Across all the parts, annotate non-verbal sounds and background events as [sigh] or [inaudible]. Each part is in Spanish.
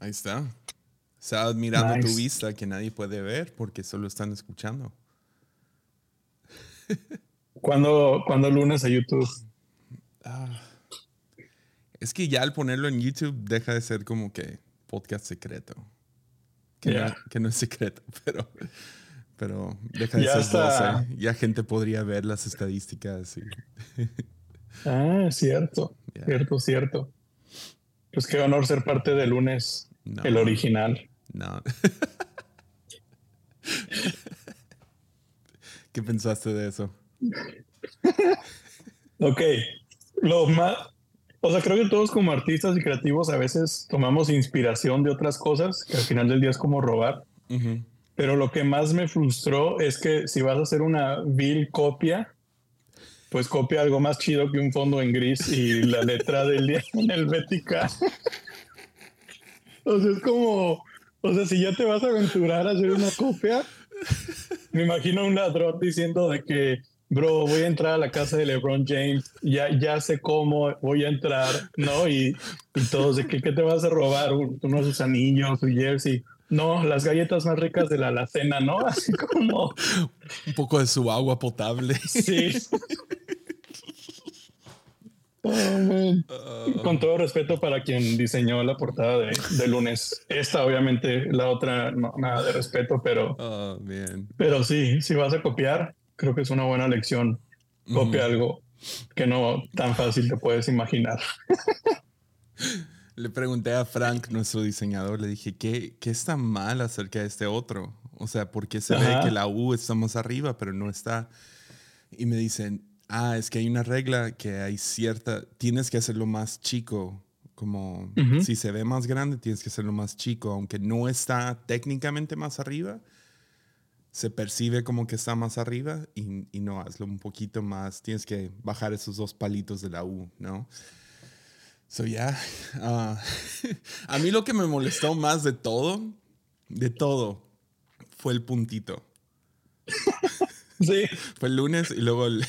Ahí está. Está admirando tu vista que nadie puede ver porque solo están escuchando. ¿Cuándo, ¿Cuándo, lunes a YouTube? Ah, es que ya al ponerlo en YouTube deja de ser como que podcast secreto. Que, no, que no, es secreto, [laughs] pero, pero deja de ser está. Ya gente podría ver las estadísticas. Y ah, cierto, cierto, cierto. Pues qué honor ser parte de lunes, el original. No. [laughs] ¿Qué pensaste de eso? ok. Lo más. O sea, creo que todos como artistas y creativos a veces tomamos inspiración de otras cosas, que al final del día es como robar. Pero lo que más me frustró es que si vas a hacer una vil copia, pues copia algo más chido que un fondo en gris y la letra del día [laughs] en helvética. o sea, es como, o sea, si ya te vas a aventurar a hacer una copia, me imagino un ladrón diciendo de que, bro, voy a entrar a la casa de LeBron James, ya, ya sé cómo voy a entrar, ¿no? Y, y todos de que, ¿qué te vas a robar? Uno de sus anillos, su jersey. No, las galletas más ricas de la alacena, ¿no? [laughs] Así como... Un poco de su agua potable. Sí. [laughs] Oh, Con todo respeto para quien diseñó la portada de, lunes. Esta, obviamente, la otra, no, nada de respeto, pero. Oh, bien. Pero sí, si vas a copiar, creo que es una buena lección. Copia algo que no tan fácil te puedes imaginar. [laughs] Le pregunté a Frank, nuestro diseñador, le dije, ¿qué, qué está mal acerca de este otro? O sea, ¿por qué se ve que la U está más arriba, pero no está? Y me dicen, ah, es que hay una regla que hay cierta, tienes que hacerlo más chico, como si se ve más grande, tienes que hacerlo más chico, aunque no está técnicamente más arriba, se percibe como que está más arriba y, no, hazlo un poquito más, tienes que bajar esos dos palitos de la U, ¿no? So, ya, ah, [laughs] a mí lo que me molestó más de todo, de todo, fue el puntito. Sí. Fue el lunes y luego el,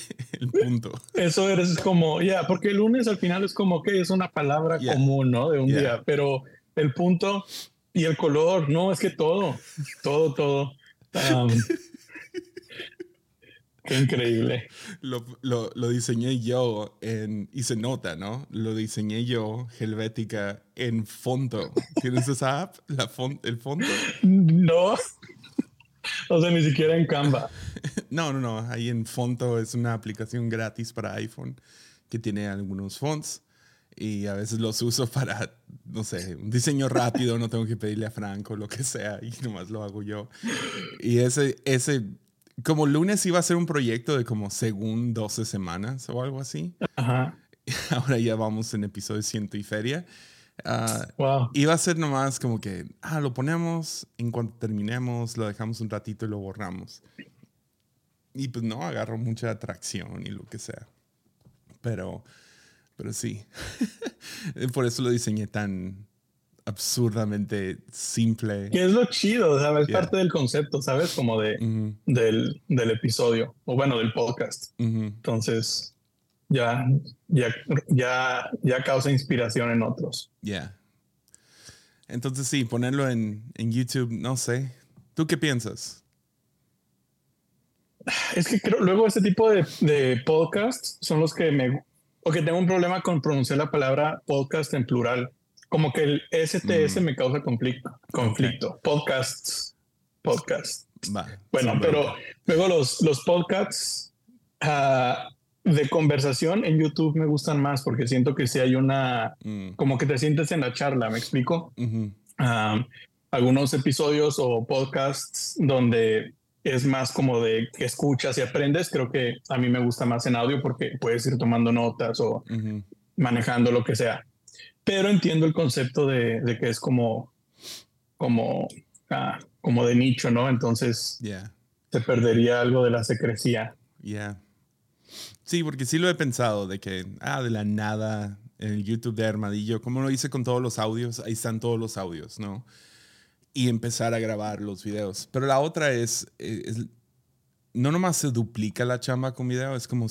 punto. Eso es como, ya, porque el lunes al final es como que es una palabra común, ¿no? De un día, pero el punto y el color, no, es que todo, todo, todo. Um, qué increíble. [laughs] Lo, lo, lo, diseñé yo en, y se nota, ¿no? Lo diseñé yo, Helvética, en Fonto. ¿Tienes esa app? La ¿El Fonto? No. O sea, ni siquiera en Canva. [laughs] No, no, no. Ahí en Fonto es una aplicación gratis para iPhone que tiene algunos fonts y a veces los uso para, no sé, un diseño rápido, no tengo que pedirle a Franco lo que sea y nomás lo hago yo. Y ese, ese, como lunes iba a ser un proyecto de como según 12 semanas o algo así. Ajá. [laughs] Ahora ya vamos en episodio ciento y feria. Uh, Iba a ser nomás como que, ah, lo ponemos, en cuanto terminemos, lo dejamos un ratito y lo borramos. Y pues no, agarró mucha atracción y lo que sea. Pero, pero sí. [laughs] Por eso lo diseñé tan absurdamente simple. Que es lo chido, ¿sabes? Parte del concepto, ¿sabes? Como de, del, del, episodio, o bueno, del podcast. Entonces, ya, ya, ya, ya causa inspiración en otros. Ya. Entonces sí, ponerlo en, en, YouTube, no sé. ¿Tú qué piensas? Es que creo, luego este tipo de, de podcasts son los que me... O que tengo un problema con pronunciar la palabra podcast en plural. Como que el STS mm. me causa conflicto. conflicto. Podcasts. Podcasts. bueno, pero luego los, los podcasts... Uh, de conversación en YouTube me gustan más porque siento que si hay una, mm. como que te sientes en la charla, ¿me explico? algunos episodios o podcasts donde es más como de que escuchas y aprendes, creo que a mí me gusta más en audio porque puedes ir tomando notas o manejando lo que sea. Pero entiendo el concepto de, de que es como, como, ah, como de nicho, ¿no? Entonces se perdería algo de la secrecía. Yeah. Sí, porque sí lo he pensado, de que, ah, de la nada, en el YouTube de Armadillo, como lo hice con todos los audios, ahí están todos los audios, ¿no? Y empezar a grabar los videos. Pero la otra es, eh, no nomás se duplica la chamba con video, es como,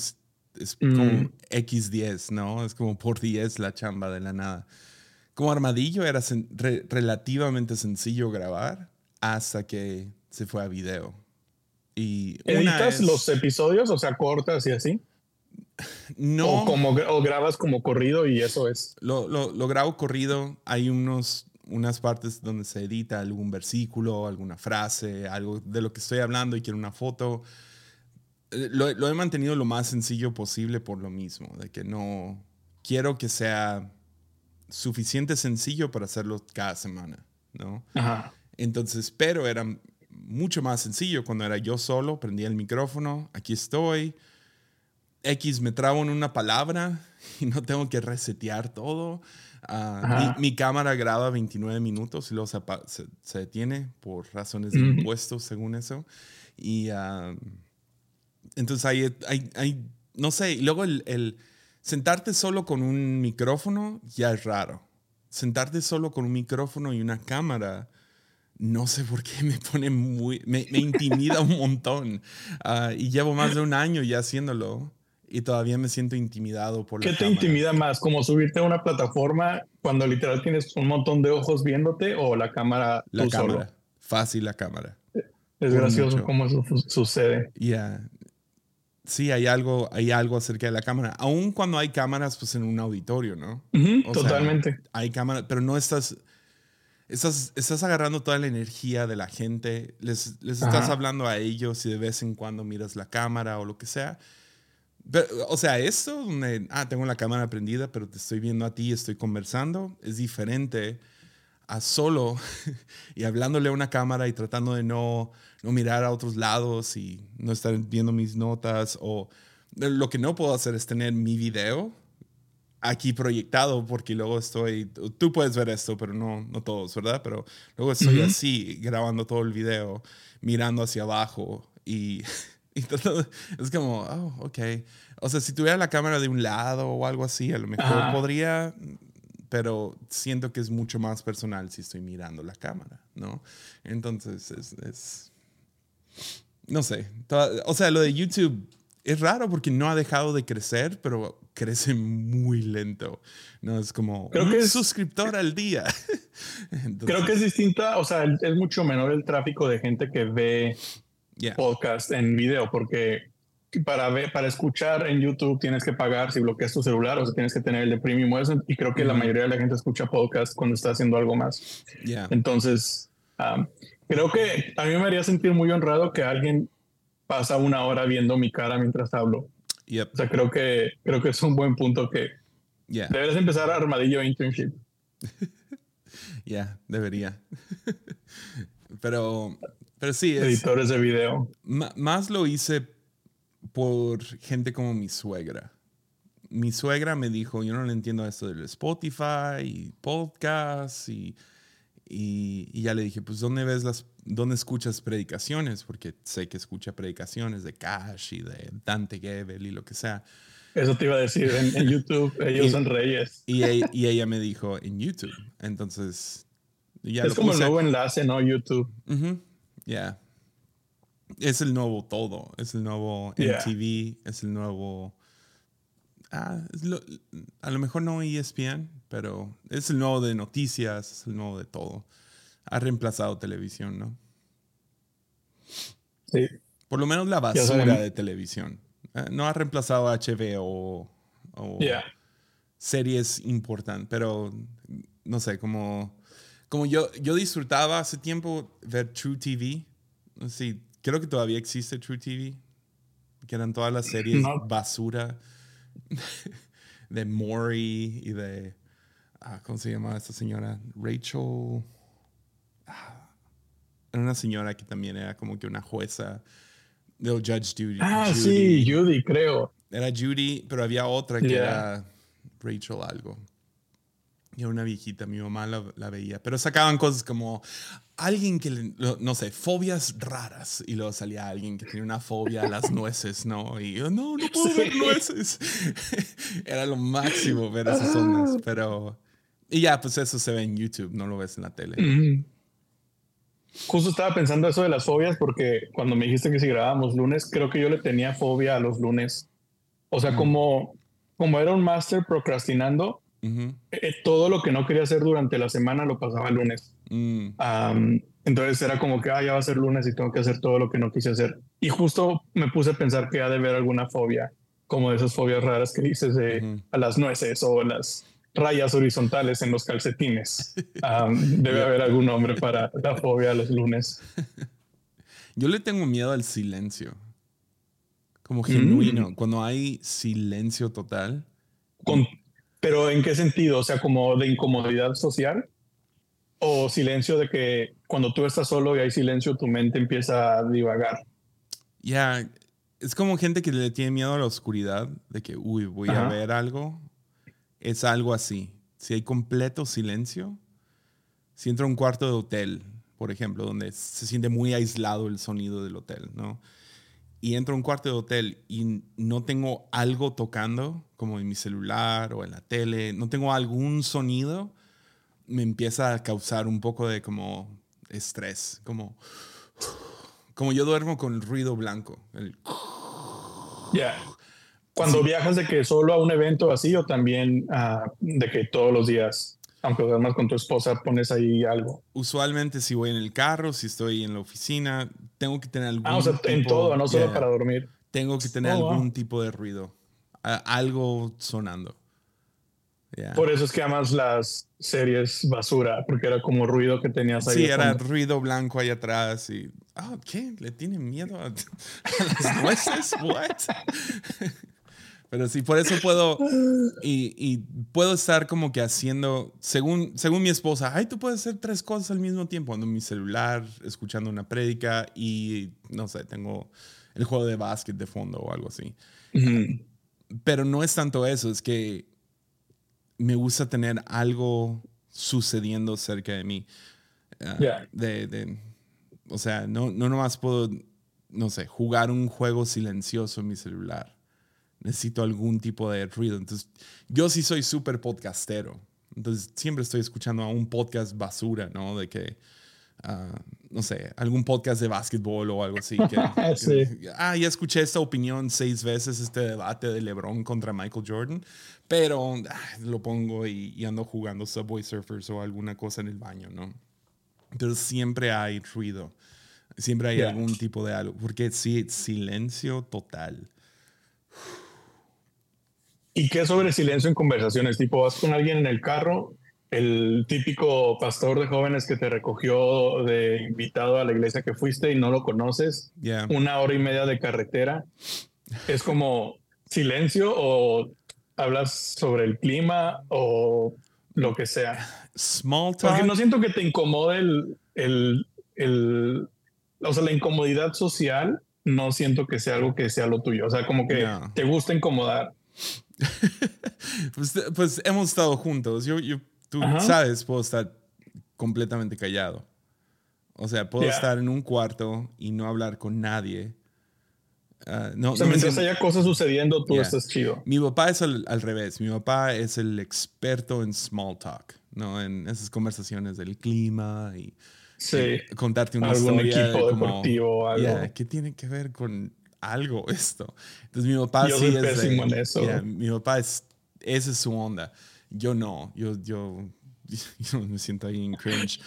es como X10, ¿no? Es como por 10 la chamba de la nada. como Armadillo era relativamente sencillo grabar hasta que se fue a video. Y ¿Editas los episodios, o sea, cortas y así? No. O, como, o grabas como corrido y eso es. Lo, lo, lo, grabo corrido. Hay unos, unas partes donde se edita algún versículo, alguna frase, algo de lo que estoy hablando y quiero una foto. Eh, lo, lo he mantenido lo más sencillo posible por lo mismo, de que no quiero que sea suficiente sencillo para hacerlo cada semana, ¿no? Ajá. Entonces, pero era mucho más sencillo cuando era yo solo, prendía el micrófono, aquí estoy, X me trabo en una palabra [laughs] y no tengo que resetear todo. Ah, mi, cámara graba 29 minutos y luego se, detiene por razones de impuestos, según eso. Y ah, entonces hay, hay, no sé, y luego el, el, sentarte solo con un micrófono ya es raro. Sentarte solo con un micrófono y una cámara no sé por qué me pone muy, me, intimida un montón. Ah, y llevo más de un año ya haciéndolo y todavía me siento intimidado por ¿Qué te intimida más? ¿Como subirte a una plataforma cuando literal tienes un montón de ojos viéndote o la cámara? La cámara. Fácil la cámara. Es gracioso cómo eso sucede. Ya. Sí, hay algo, hay algo acerca de la cámara. Aún cuando hay cámaras, pues en un auditorio, ¿no? totalmente. hay cámaras, pero no estás estás, estás agarrando toda la energía de la gente, les, les estás hablando a ellos y de vez en cuando miras la cámara o lo que sea. o sea, esto, donde, ah, tengo la cámara prendida, pero te estoy viendo a ti, estoy conversando, es diferente a solo [laughs] y hablándole a una cámara y tratando de no, no mirar a otros lados y no estar viendo mis notas o lo que no puedo hacer es tener mi video aquí proyectado porque luego estoy, tú puedes ver esto, pero no, no todos, ¿verdad? Pero luego estoy así grabando todo el video, mirando hacia abajo y, [laughs] es como, oh, ok. O sea, si tuviera la cámara de un lado o algo así, a lo mejor podría, pero siento que es mucho más personal si estoy mirando la cámara, ¿no? Entonces es, es no sé, o sea, lo de YouTube es raro porque no ha dejado de crecer, pero crece muy lento. No es como creo que es suscriptor al día. [laughs] creo que es distinta, o sea, es mucho menor el tráfico de gente que ve podcast en video, porque para ver, para escuchar en YouTube tienes que pagar si bloqueas tu celular, o sea, tienes que tener el de premium. Y creo que la mayoría de la gente escucha podcast cuando está haciendo algo más. Entonces, creo que a mí me haría sentir muy honrado que alguien pasa una hora viendo mi cara mientras hablo. O sea, creo que, creo que es un buen punto que deberías empezar Armadillo Internship. [laughs] Ya, debería. [laughs] pero, pero sí. Editores de video. Más lo hice por gente como mi suegra. Mi suegra me dijo, yo no le entiendo esto del Spotify y podcast y y, ya le dije, pues, ¿dónde ves las, dónde escuchas predicaciones? Porque sé que escucha predicaciones de Cash y de Dante Gebel y lo que sea. Eso te iba a decir, en, YouTube [laughs] ellos son reyes. Y, y, ella me dijo, en YouTube. Entonces, ya Es como el nuevo enlace, ¿no? YouTube. Ya. Es el nuevo todo. Es el nuevo MTV, es el nuevo... Ah, a lo mejor no ESPN, pero es el nuevo de noticias, es el nuevo de todo. Ha reemplazado televisión, ¿no? Sí. Por lo menos la basura de televisión. Eh, no ha reemplazado HBO o, series importantes, pero no sé, como, como yo, yo disfrutaba hace tiempo ver True TV. Sí, creo que todavía existe True TV, que eran todas las series basura [laughs] de Maury y de Ah, ¿cómo se llama esta señora? Rachel. Ah, era una señora que también era como que una jueza de Judge Judy. Ah, sí, Judy, creo. Era Judy, pero había otra que era Rachel algo. Y era una viejita, mi mamá la, veía. Pero sacaban cosas como alguien que, no sé, fobias raras. Y luego salía alguien que tenía una fobia a las [laughs] nueces, ¿no? Y yo, no, no puedo ver nueces. [laughs] era lo máximo ver esas ondas. Ah. Pero y ya, pues eso se ve en YouTube, no lo ves en la tele. Justo estaba pensando eso de las fobias porque cuando me dijiste que si grabábamos lunes, creo que yo le tenía fobia a los lunes. O sea, como, como era un máster procrastinando, Eh, todo lo que no quería hacer durante la semana lo pasaba el lunes. Mm. entonces era como que, ah, ya va a ser lunes y tengo que hacer todo lo que no quise hacer. Y justo me puse a pensar que ha de haber alguna fobia, como de esas fobias raras que dices de a las nueces o las rayas horizontales en los calcetines. debe haber algún nombre para la fobia a los lunes. [laughs] Yo le tengo miedo al silencio. Como genuino. Mm. Cuando hay silencio total. pero ¿en qué sentido? O sea, como de incomodidad social. O silencio de que cuando tú estás solo y hay silencio, tu mente empieza a divagar. Ya, es como gente que le tiene miedo a la oscuridad, de que, uy, voy a ver algo es algo así. Si hay completo silencio, si entro a un cuarto de hotel, por ejemplo, donde se siente muy aislado el sonido del hotel, ¿no? Y entro a un cuarto de hotel y no tengo algo tocando, como en mi celular o en la tele, no tengo algún sonido, me empieza a causar un poco de como estrés, como, como yo duermo con ruido blanco. Ya. Cuando viajas de que solo a un evento así o también ah, de que todos los días, aunque duermas con tu esposa, pones ahí algo. Usualmente si voy en el carro, si estoy en la oficina, tengo que tener algún Ah, o sea, en todo, no solo para dormir. Tengo que tener oh, algún tipo de ruido, algo sonando. Por eso es que amas las series basura, porque era como ruido que tenías ahí. Sí, era ruido blanco ahí atrás y... Ah, ¿qué? ¿Le tienen miedo a, [laughs] a las nueces? ¿What? [laughs] Pero sí, por eso puedo, y, puedo estar como que haciendo, según, según mi esposa, ay, tú puedes hacer tres cosas al mismo tiempo, ando en mi celular, escuchando una prédica y, no sé, tengo el juego de básquet de fondo o algo así. Pero no es tanto eso, es que me gusta tener algo sucediendo cerca de mí. Ah, de, o sea, no, no nomás puedo, no sé, jugar un juego silencioso en mi celular necesito algún tipo de ruido. Entonces, yo sí soy súper podcastero. Entonces, siempre estoy escuchando a un podcast basura, ¿no? De que, ah, no sé, algún podcast de básquetbol o algo así. Que, [laughs] ah, ya escuché esta opinión seis veces, este debate de LeBron contra Michael Jordan, pero ah, lo pongo y, ando jugando Subway Surfers o alguna cosa en el baño, ¿no? Entonces, siempre hay ruido. Siempre hay algún tipo de algo. Porque sí, silencio total. ¿Y qué sobre silencio en conversaciones? Tipo, vas con alguien en el carro, el típico pastor de jóvenes que te recogió de invitado a la iglesia que fuiste y no lo conoces, una hora y media de carretera, es como silencio o hablas sobre el clima o lo que sea. Small talk. Porque no siento que te incomode el, el, el, o sea, la incomodidad social, no siento que sea algo que sea lo tuyo. O sea, como que te gusta incomodar. [laughs] pues, pues, hemos estado juntos. Yo, yo tú sabes, puedo estar completamente callado. O sea, puedo estar en un cuarto y no hablar con nadie. Uh, no, o sea, mientras haya cosas sucediendo, tú estás chido. Mi papá es al, revés. Mi papá es el experto en small talk, ¿no? En esas conversaciones del clima y, contarte una ¿Algún historia. equipo deportivo algo. ¿Qué tiene que ver con algo esto. Entonces mi papá sí es eso. mi papá es, esa es su onda. Yo no, yo, yo, [laughs] yo me siento ahí en cringe.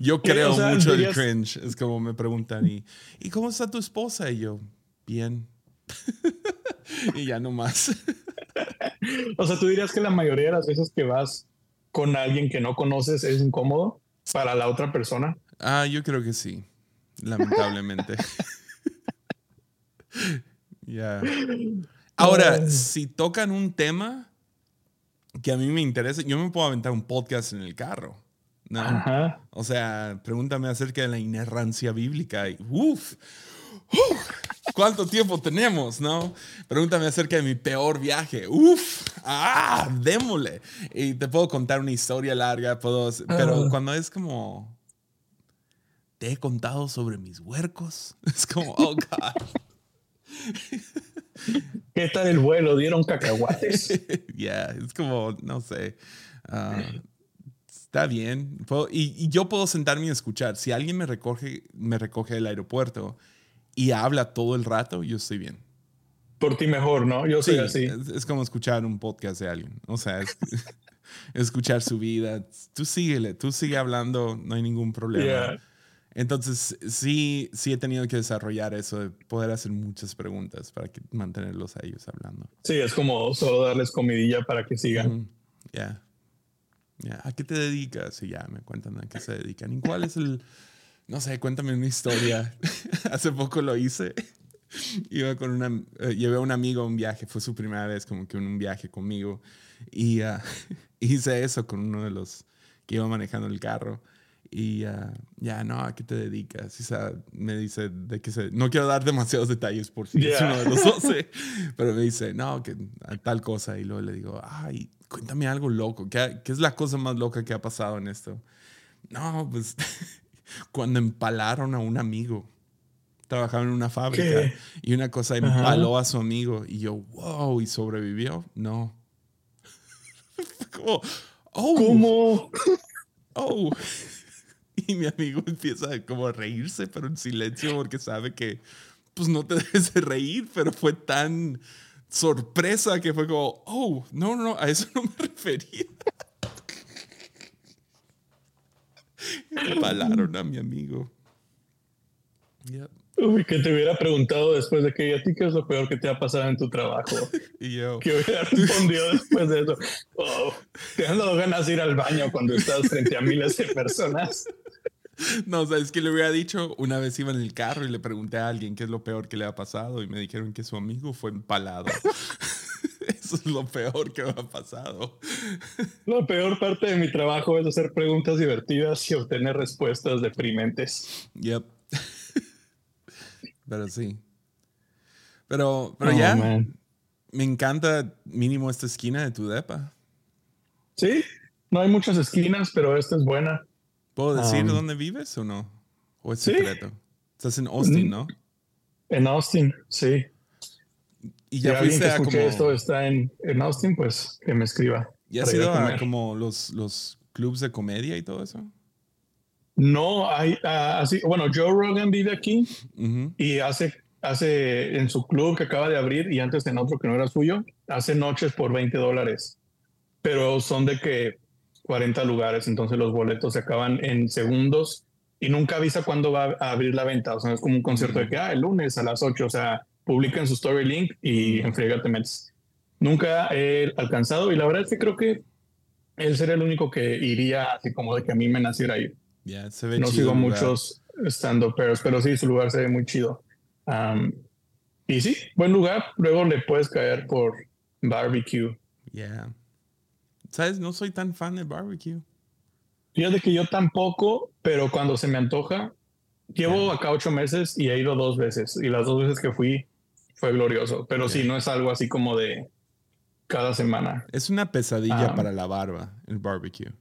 yo creo mucho en cringe. Es como me preguntan, ¿y, ¿y cómo está tu esposa? Y yo, bien. [laughs] y ya no más. [laughs] o sea, tú dirías que la mayoría de las veces que vas con alguien que no conoces es incómodo para la otra persona. Ah, yo creo que sí, lamentablemente. Ya. Ahora, si tocan un tema que a mí me interesa, yo me puedo aventar un podcast en el carro. ¿no? O sea, pregúntame acerca de la inerrancia bíblica y uf, ¿cuánto tiempo tenemos? ¿No? Pregúntame acerca de mi peor viaje. Uf, ah, démosle. Y te puedo contar una historia larga, puedo, pero ah. cuando es como te he contado sobre mis huercos, [laughs] es como, oh God. [laughs] ¿Qué tal el vuelo? ¿Dieron cacahuates? [laughs] Ya, es como, no sé. Ah, está bien. y, yo puedo sentarme y escuchar. Si alguien me recoge, me recoge del aeropuerto y habla todo el rato, yo estoy bien. por ti mejor, ¿no? Yo soy así. Es, como escuchar un podcast de alguien. O sea, es, [laughs] escuchar su vida. Tú síguele, tú sigue hablando, no hay ningún problema. Entonces, sí, sí he tenido que desarrollar eso de poder hacer muchas preguntas para que, mantenerlos a ellos hablando. Sí, es como solo darles comidilla para que sigan. Ya. ¿A qué te dedicas? Y ya me cuentan a qué se dedican. ¿Y cuál es el.? No sé, cuéntame una historia. [laughs] Hace poco lo hice. [laughs] Iba con una. Eh, llevé a un amigo a un viaje. Fue su primera vez como que un viaje conmigo. Y ah, [laughs] hice eso con uno de los que iba manejando el carro. Y uh, ya, no, ¿a qué te dedicas? Y, me dice de que se... No quiero dar demasiados detalles por si es uno de los [laughs] 12, pero me dice, no, que tal cosa. Y luego le digo, ay, cuéntame algo loco. ¿Qué, ¿Qué, es la cosa más loca que ha pasado en esto? No, pues [laughs] cuando empalaron a un amigo. Trabajaba en una fábrica y una cosa empaló a su amigo. Y yo, wow, ¿y sobrevivió? No. [laughs] como, oh. ¿Cómo? Oh. [laughs] Y mi amigo empieza como a reírse, pero en silencio, porque sabe que pues no te [laughs] debes de reír, pero fue tan sorpresa que fue como, oh, no, no, a eso no me [laughs] refería. Me palaron a mi amigo. Uy, que te hubiera preguntado después de que, ¿a ti qué es lo peor que te ha pasado en tu trabajo? [laughs] y yo. Que hubiera [laughs] respondido después de eso. Oh, te han dado ganas de ir al baño cuando estás frente a miles de personas. [laughs] No, sabes que le hubiera dicho, una vez iba en el carro y le pregunté a alguien qué es lo peor que le ha pasado y me dijeron que su amigo fue empalado. Eso es lo peor que me ha pasado. La peor parte de mi trabajo es hacer preguntas divertidas y obtener respuestas deprimentes. Yep. Pero sí. Pero, pero oh, ya, me encanta mínimo esta esquina de tu depa. Sí, no hay muchas esquinas, pero esta es buena. ¿Puedo decir dónde vives o no? ¿O es secreto? Estás en Austin, ¿no? En Austin, sí. Y ya si fuiste a como... esto está en, en, Austin, pues que me escriba. ¿Y has ido a, como los, los clubs de comedia y todo eso? No, hay ah, así. Bueno, Joe Rogan vive aquí y hace, hace en su club que acaba de abrir y antes en otro que no era suyo, hace noches por 20 dólares. Pero son de que 40 lugares, entonces los boletos se acaban en segundos y nunca avisa cuándo va a abrir la venta. O sea, es como un concierto de que, ah, el lunes a las 8, o sea, publican su story link y en friega te metes. Nunca he alcanzado y la verdad es que creo que él sería el único que iría así como de que a mí me naciera ir. No sigo muchos stand pero sí, su lugar se ve muy chido. y sí, buen lugar. Luego le puedes caer por barbecue. Yeah. ¿Sabes? No soy tan fan de barbecue. Fíjate que yo tampoco, pero cuando se me antoja, llevo acá ocho meses y he ido dos veces. Y las dos veces que fui fue glorioso. Pero sí, no es algo así como de cada semana. Es una pesadilla para la barba, el barbecue.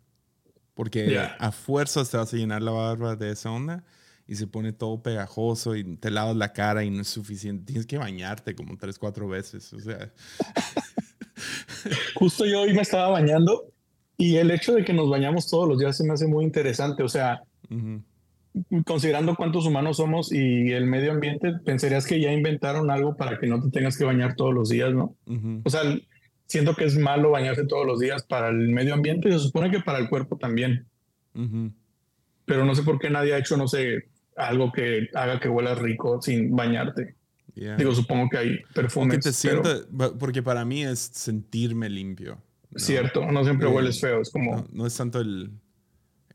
Porque a fuerzas te vas a llenar la barba de esa onda y se pone todo pegajoso y te lavas la cara y no es suficiente. Tienes que bañarte como tres, cuatro veces. O sea. [laughs] Justo yo hoy me estaba bañando y el hecho de que nos bañamos todos los días se me hace muy interesante. O sea, considerando cuántos humanos somos y el medio ambiente, pensarías que ya inventaron algo para que no te tengas que bañar todos los días, ¿no? O sea, siento que es malo bañarse todos los días para el medio ambiente y se supone que para el cuerpo también. Pero no sé por qué nadie ha hecho, no sé, algo que haga que huela rico sin bañarte. Digo, supongo que hay perfumes. porque para mí es sentirme limpio. Cierto, no siempre hueles feo, es como... No, es tanto el,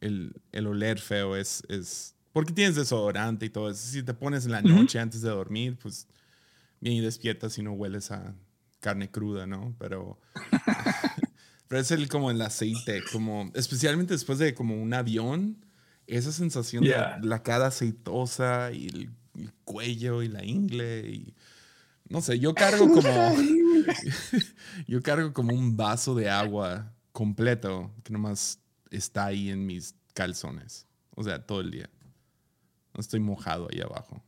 el, el, oler feo, es, es... Porque tienes desodorante y todo eso. Si te pones en la noche antes de dormir, pues bien y despiertas y no hueles a carne cruda, ¿no? Pero... [laughs] pero es el, como el aceite, como... Especialmente después de como un avión, esa sensación de la cara aceitosa y el el cuello y la ingle y no sé, yo cargo [laughs] como [laughs] yo cargo como un vaso de agua completo que nomás está ahí en mis calzones, o sea, todo el día. No estoy mojado ahí abajo.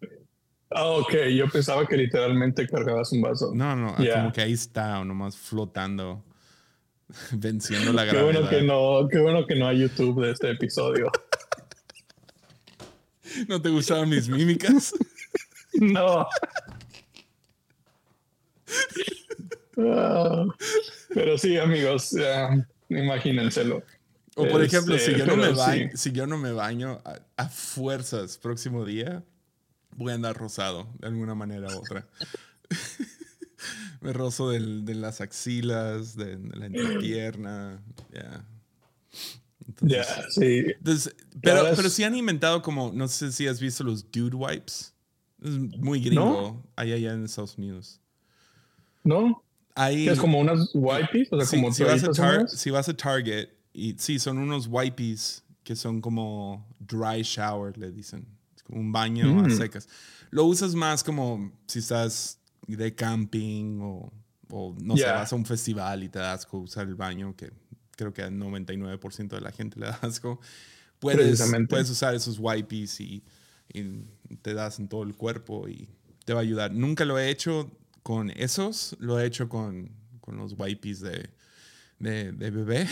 Ah, ok, yo pensaba que literalmente cargabas un vaso. No, no, como que ahí está, nomás flotando, [laughs] venciendo la gravedad. Qué bueno que no, qué bueno que no hay YouTube de este episodio. [laughs] ¿No te gustaban mis mímicas? [laughs] No. Ah, pero sí, amigos, imagínenselo. O por ejemplo, si, este, yo no me baño, si yo no me baño a, fuerzas próximo día, voy a andar rosado de alguna manera u otra. [laughs] me rozo de las axilas, de, la entrepierna, ya. Ya, sí. pero, pero sí han inventado como, no sé si has visto los dude wipes. Es muy gringo ahí allá en Estados Unidos. ¿No? es como unas wipes, o sea, como si, vas a si vas a Target y sí, son unos wipes que son como dry shower, le dicen. Un baño a mm. secas. Lo usas más como si estás de camping o, o no sé, vas a un festival y te das asco usar el baño, que creo que al 99% de la gente le da asco. Puedes, puedes usar esos wipes y, y te das en todo el cuerpo y te va a ayudar. Nunca lo he hecho con esos, lo he hecho con, con los wipes de, de, bebé.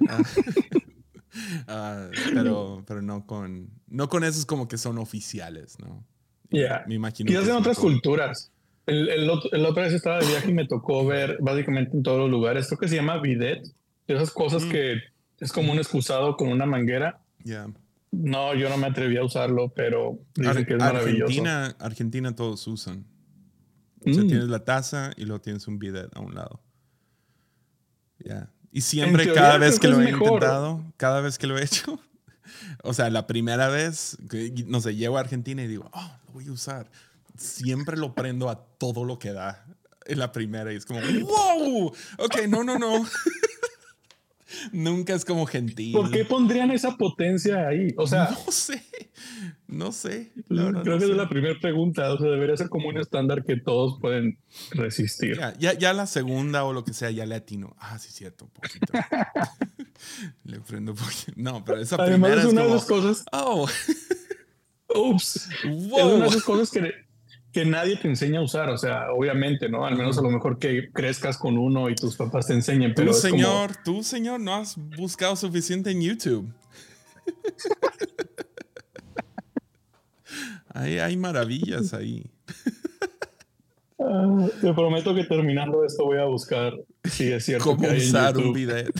[laughs] [laughs] Ah, pero, pero no con no con esos como que son oficiales, ¿no? Ya. Me imagino. Quizás en otras culturas. El, el, el, otra vez estaba de viaje y me tocó ver básicamente en todos los lugares. Esto que se llama bidet. Esas cosas mm. que es como un excusado con una manguera. Ya. No, yo no me atreví a usarlo, pero dicen que es maravilloso. Argentina, Argentina todos usan. O sea, mm. tienes la taza y luego tienes un bidet a un lado. Ya. Y siempre, cada vez que, lo he intentado, cada vez que lo he [laughs] hecho, o sea, la primera vez, no sé, llego a Argentina y digo, oh, lo voy a usar. Siempre lo prendo a todo lo que da en la primera y es como, wow, ok, no, no, no. [laughs] Nunca es como gentil. ¿Por qué pondrían esa potencia ahí? O sea, no sé, no sé. Creo que es la primera pregunta. O sea, debería ser como un estándar que todos pueden resistir. Ya, ya, la segunda o lo que sea, ya le atino. Ah, sí, cierto, un poquito. [laughs] le prendo un poquito. No, pero esa primera es, una de esas cosas. Oh. Ups. Wow. Es una de esas cosas que que nadie te enseña a usar, o sea, obviamente, ¿no? Al menos a lo mejor que crezcas con uno y tus papás te enseñen, pero... Tú, señor, tú, señor, no has buscado suficiente en YouTube. [laughs] hay, hay maravillas ahí. Ah, te prometo que terminando esto voy a buscar si es cierto [laughs] cómo usar un bidet.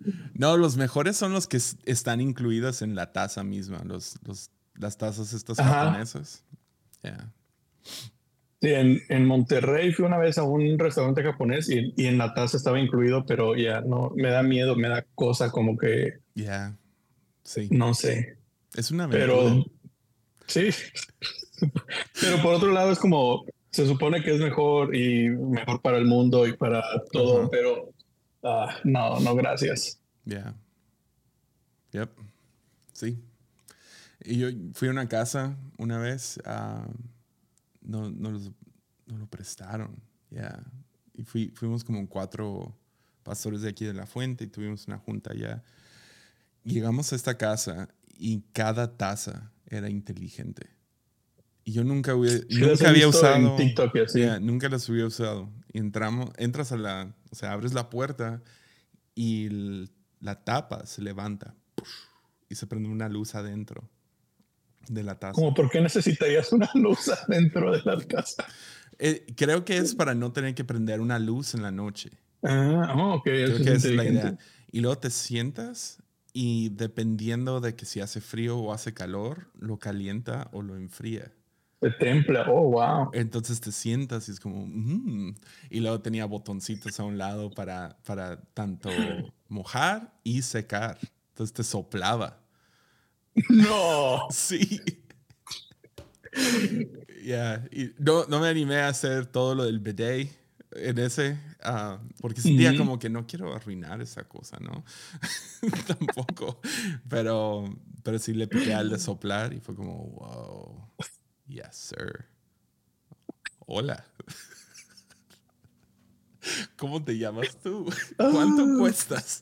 [laughs] no, los mejores son los que están incluidos en la taza misma, los, los las tazas estas japonesas. Sí, en, en, Monterrey fui una vez a un restaurante japonés y, y en la taza estaba incluido, pero ya no, me da miedo, me da cosa como que... Ya, sí. No sé. Es una Pero, sí. [laughs] pero por otro lado es como, se supone que es mejor y mejor para el mundo y para todo, pero ah, no, no, gracias. Ya. Yep. Sí. Y yo fui a una casa una vez, uh, no, no, lo prestaron, ya. Y fui, fuimos como cuatro pastores de aquí de la fuente y tuvimos una junta allá. Llegamos a esta casa y cada taza era inteligente. Y yo nunca, [laughs] nunca había usado. TikTok, nunca las había usado. Y entramos, entras a la, o sea, abres la puerta y la tapa se levanta y se prende una luz adentro de la taza. Como, ¿por qué necesitarías una luz dentro de la taza? Eh, creo que es para no tener que prender una luz en la noche. Ah, oh, ok. Creo que es la idea. Y luego te sientas y dependiendo de que si hace frío o hace calor, lo calienta o lo enfría. Se templa, oh, wow. Entonces te sientas y es como, mm". y luego tenía botoncitos a un lado para, para tanto mojar y secar. Entonces te soplaba. No. sí. Ya, no, no, me animé a hacer todo lo del bidet en ese, ah, porque sentía como que no quiero arruinar esa cosa, ¿no? [laughs] Tampoco. Pero, pero sí le piqué al de soplar y fue como, wow, yes, sir. Hola. [laughs] ¿Cómo te llamas tú? [laughs] ¿Cuánto ah. cuestas?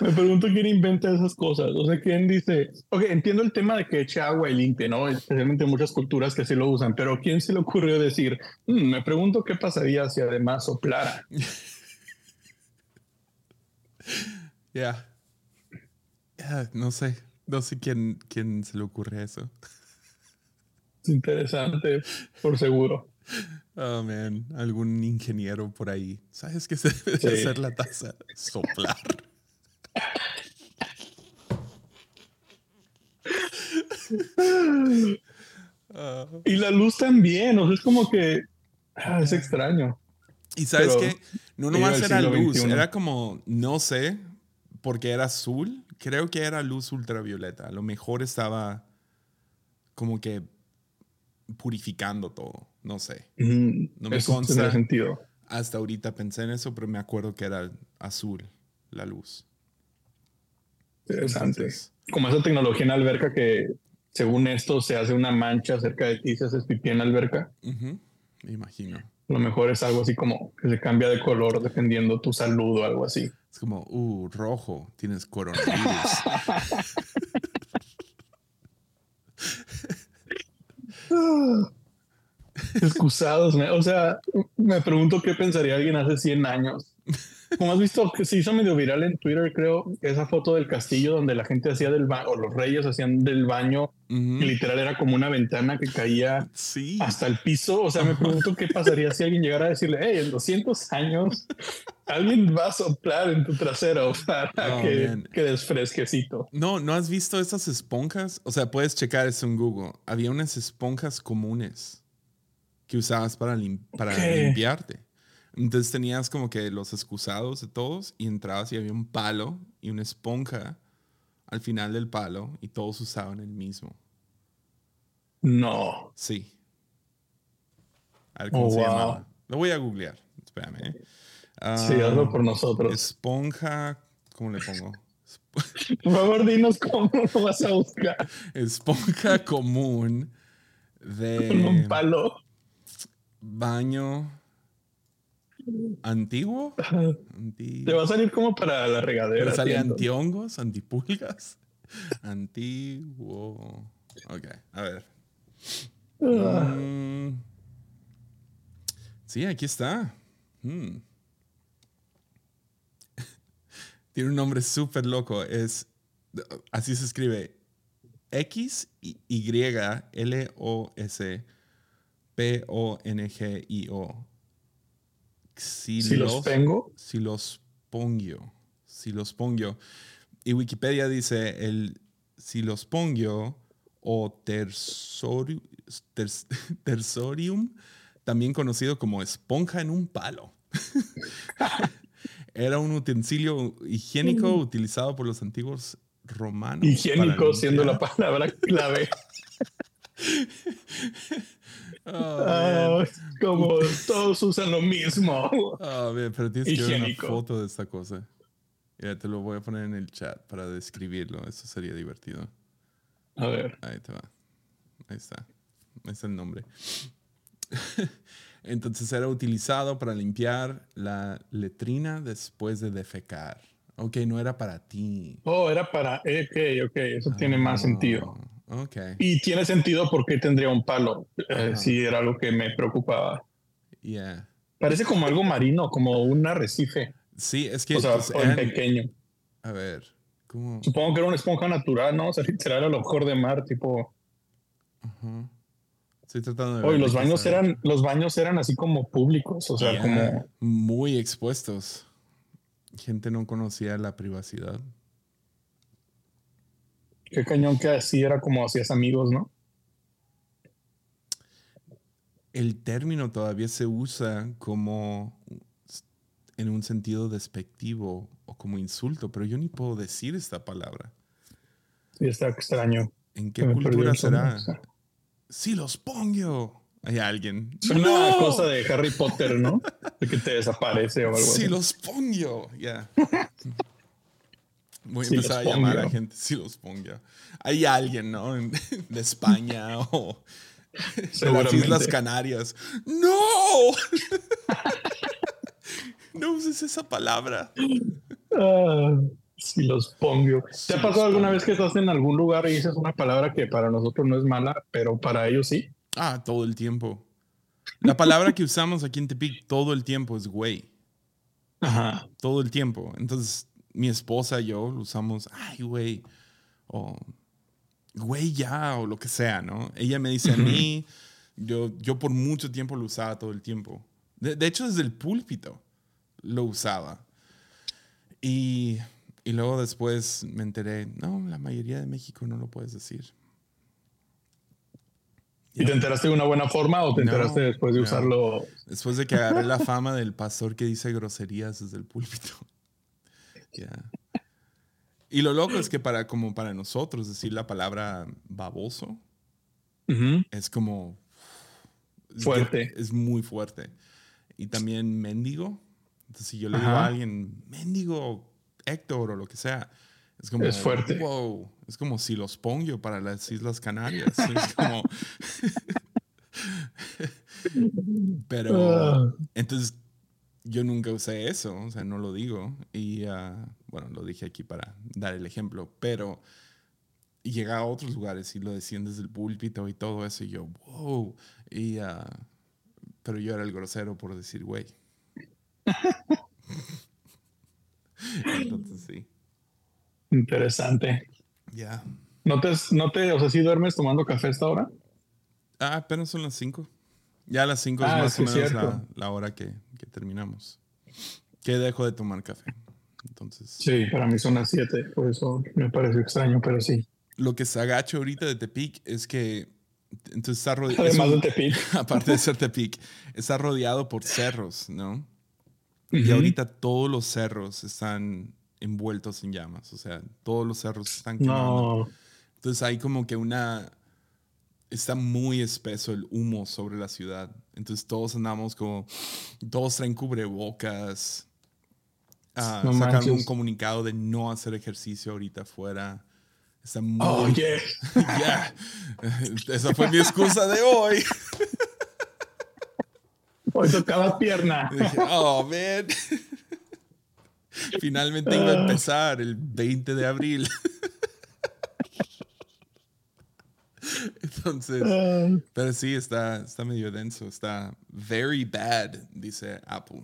Me pregunto quién inventa esas cosas. O sea, quién dice, ok, entiendo el tema de que eche agua y limpie, ¿no? Especialmente en muchas culturas que sí lo usan, pero ¿quién se le ocurrió decir, mm, me pregunto qué pasaría si además soplara? [laughs] Ya. no sé. No sé quién, quién se le ocurre eso. interesante, por seguro. Oh, man. Algún ingeniero por ahí. ¿Sabes qué se debe hacer la taza? Soplar. Y la luz también, o sea, es como que ah, es extraño. Y sabes que no nomás era luz, era como, no sé, porque era azul, creo que era luz ultravioleta. A lo mejor estaba como que purificando todo, no sé. no me consta. sentido. Hasta ahorita pensé en eso, pero me acuerdo que era azul la luz. Interesante. como esa tecnología en alberca que según esto se hace una mancha cerca de ti, se hace pipí en la alberca. Me imagino. A lo mejor es algo así como que se cambia de color dependiendo tu salud o algo así. Es como, uh, rojo, tienes coronavirus. [laughs] [laughs] Excusados, o sea, me pregunto qué pensaría alguien hace 100 años [laughs] como has visto, que se hizo medio viral en Twitter, creo, esa foto del castillo donde la gente hacía del baño, o los reyes hacían del baño, y literal era como una ventana que caía hasta el piso. O sea, me pregunto qué pasaría si alguien llegara a decirle, hey, en 200 años alguien va a soplar en tu trasero para oh, que, que desfresquecito. No, ¿no has visto esas esponjas? O sea, puedes checar eso en Google. Había unas esponjas comunes que usabas para, para limpiarte. Entonces tenías como que los excusados de todos y entrabas y había un palo y una esponja al final del palo y todos usaban el mismo. No. Sí. A ver cómo oh, se llamaba. Lo voy a googlear. Espérame. ¿eh? sí, hazlo por nosotros. Esponja. ¿Cómo le pongo? [laughs] por favor, dinos cómo [laughs] lo vas a buscar. Esponja común de. [laughs] Con un palo. Baño antiguo. Te va a salir como para la regadera. Sale antihongos, antipulgas. [laughs] Antiguo. Ok, a ver. Ah. Mm. Sí, aquí está. Hmm. [laughs] Tiene un nombre súper loco. Es. Así se escribe. X Y L O S P O N G I O si, los, pongo. Si los pongo. Si los pongo. Y Wikipedia dice el si los pongo o tersorium, [laughs] tersorium, también conocido como esponja en un palo. [laughs] Era un utensilio higiénico mm. utilizado por los antiguos romanos. Higiénico siendo la palabra clave. [laughs] Oh, como [laughs] todos usan lo mismo. Oh, bien, pero tienes que ver una foto de esta cosa. Ya te lo voy a poner en el chat para describirlo. Eso sería divertido. A ver. Ahí te va. Ahí está. Ahí está el nombre. [laughs] Entonces era utilizado para limpiar la letrina después de defecar. Ok, no era para ti. Oh, era para. Ok, ok, eso tiene más sentido. Okay. Y tiene sentido porque tendría un palo, eh, si era algo que me preocupaba. Yeah. Parece como algo marino, como un arrecife. Sí, es que... O sea, pues, pequeño. A ver, ¿cómo? Supongo que era una esponja natural, ¿no? O sea, literal a lo mejor de mar, tipo... Ajá. Estoy tratando de Oye, los baños eran, los baños eran así como públicos, o sea, como... Muy expuestos. Gente no conocía la privacidad. Qué cañón que así era como hacías amigos, ¿no? El término todavía se usa como en un sentido despectivo o como insulto, pero yo ni puedo decir esta palabra. Sí, está extraño. ¿En qué cultura será? Si los pongo. Hay alguien. Es una cosa de Harry Potter, ¿no? De que te desaparece o algo así. Si los pongo. Ya. [laughs] Voy a empezar a llamar a gente si los ponga. Hay alguien, ¿no? [laughs] de España o [laughs] de las Islas Canarias. ¡No! [laughs] no uses esa palabra. Ah, si los pongo. ¿Te ha pasado alguna vez que estás en algún lugar y dices una palabra que para nosotros no es mala, pero para ellos sí? Ah, todo el tiempo. La palabra que usamos aquí en Tepic todo el tiempo es güey. Ajá. Todo el tiempo. Entonces, mi esposa y yo lo usamos, ay, güey, o güey, ya, o lo que sea, ¿no? Ella me dice a mí, yo, yo por mucho tiempo lo usaba todo el tiempo. De, de hecho, desde el púlpito lo usaba. Y, y luego después me enteré, no, la mayoría de México no lo puedes decir. ¿Y te enteraste de una buena forma o te enteraste después de usarlo? Después de que agarré la fama del pastor que dice groserías desde el púlpito. Y lo loco es que para, como para nosotros decir la palabra baboso es como... Fuerte. Es, muy fuerte. Y también mendigo. Entonces si yo le digo a alguien, mendigo, Héctor o lo que sea, es como... Es fuerte. Wow. Es como si los pongo para las Islas Canarias. [laughs] es como... [laughs] Pero... Ah. Entonces yo nunca usé eso, o sea, no lo digo. Y ah, bueno, lo dije aquí para dar el ejemplo, pero llega a otros lugares y lo decían desde el púlpito y todo eso, y yo, wow. Y, ah, pero yo era el grosero por decir, güey. [laughs] Entonces sí. Interesante. Ya. ¿No te, ¿No te, o sea, si duermes tomando café esta hora? Ah, apenas son las 5. Ya a las 5 es ah, más o menos la, la, hora que, que, terminamos. Que dejo de tomar café. Entonces. Sí, para mí son las 7, por eso me parece extraño, pero sí. Lo que se agacha ahorita de Tepic es que. Entonces está rodeado. Además de Tepic. [laughs] aparte de ser Tepic, está rodeado por cerros, ¿no? Y ahorita todos los cerros están envueltos en llamas. O sea, todos los cerros están quemando. No. Entonces hay como que una está muy espeso el humo sobre la ciudad. Entonces todos andamos como, todos traen cubrebocas. Uh, sacaron un comunicado de no hacer ejercicio ahorita afuera. Está muy... Oh, yeah. [laughs] [laughs] Esa fue mi excusa de hoy. hoy tocaba pierna. [laughs] oh, man. Finalmente iba a empezar el 20 de abril. [laughs] Entonces, pero sí, está, está medio denso. Está very bad, dice Apple.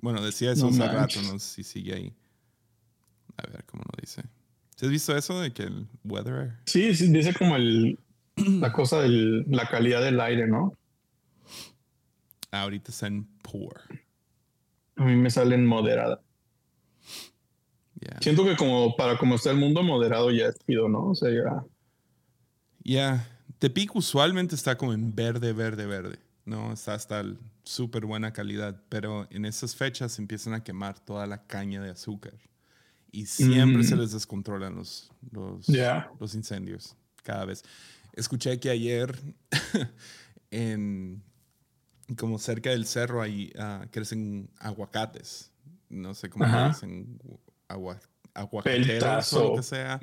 Bueno, decía eso hace rato, no sé si sigue ahí. A ver cómo lo dice. ¿Has visto eso de que el weather? Sí, sí dice como el, la cosa de la calidad del aire, ¿no? Ahorita está en poor. A mí me sale en moderada. Siento que como para como está el mundo moderado ya es pido, ¿no? O sea, ya ya, Tepic usualmente está como en verde, verde, verde. No, está hasta súper buena calidad, pero en esas fechas empiezan a quemar toda la caña de azúcar y siempre se mm. les descontrolan los, los, los incendios, cada vez. Escuché que ayer [laughs] en como cerca del cerro ahí uh, crecen aguacates. No sé cómo dicen, agua, aguacateros o lo que sea.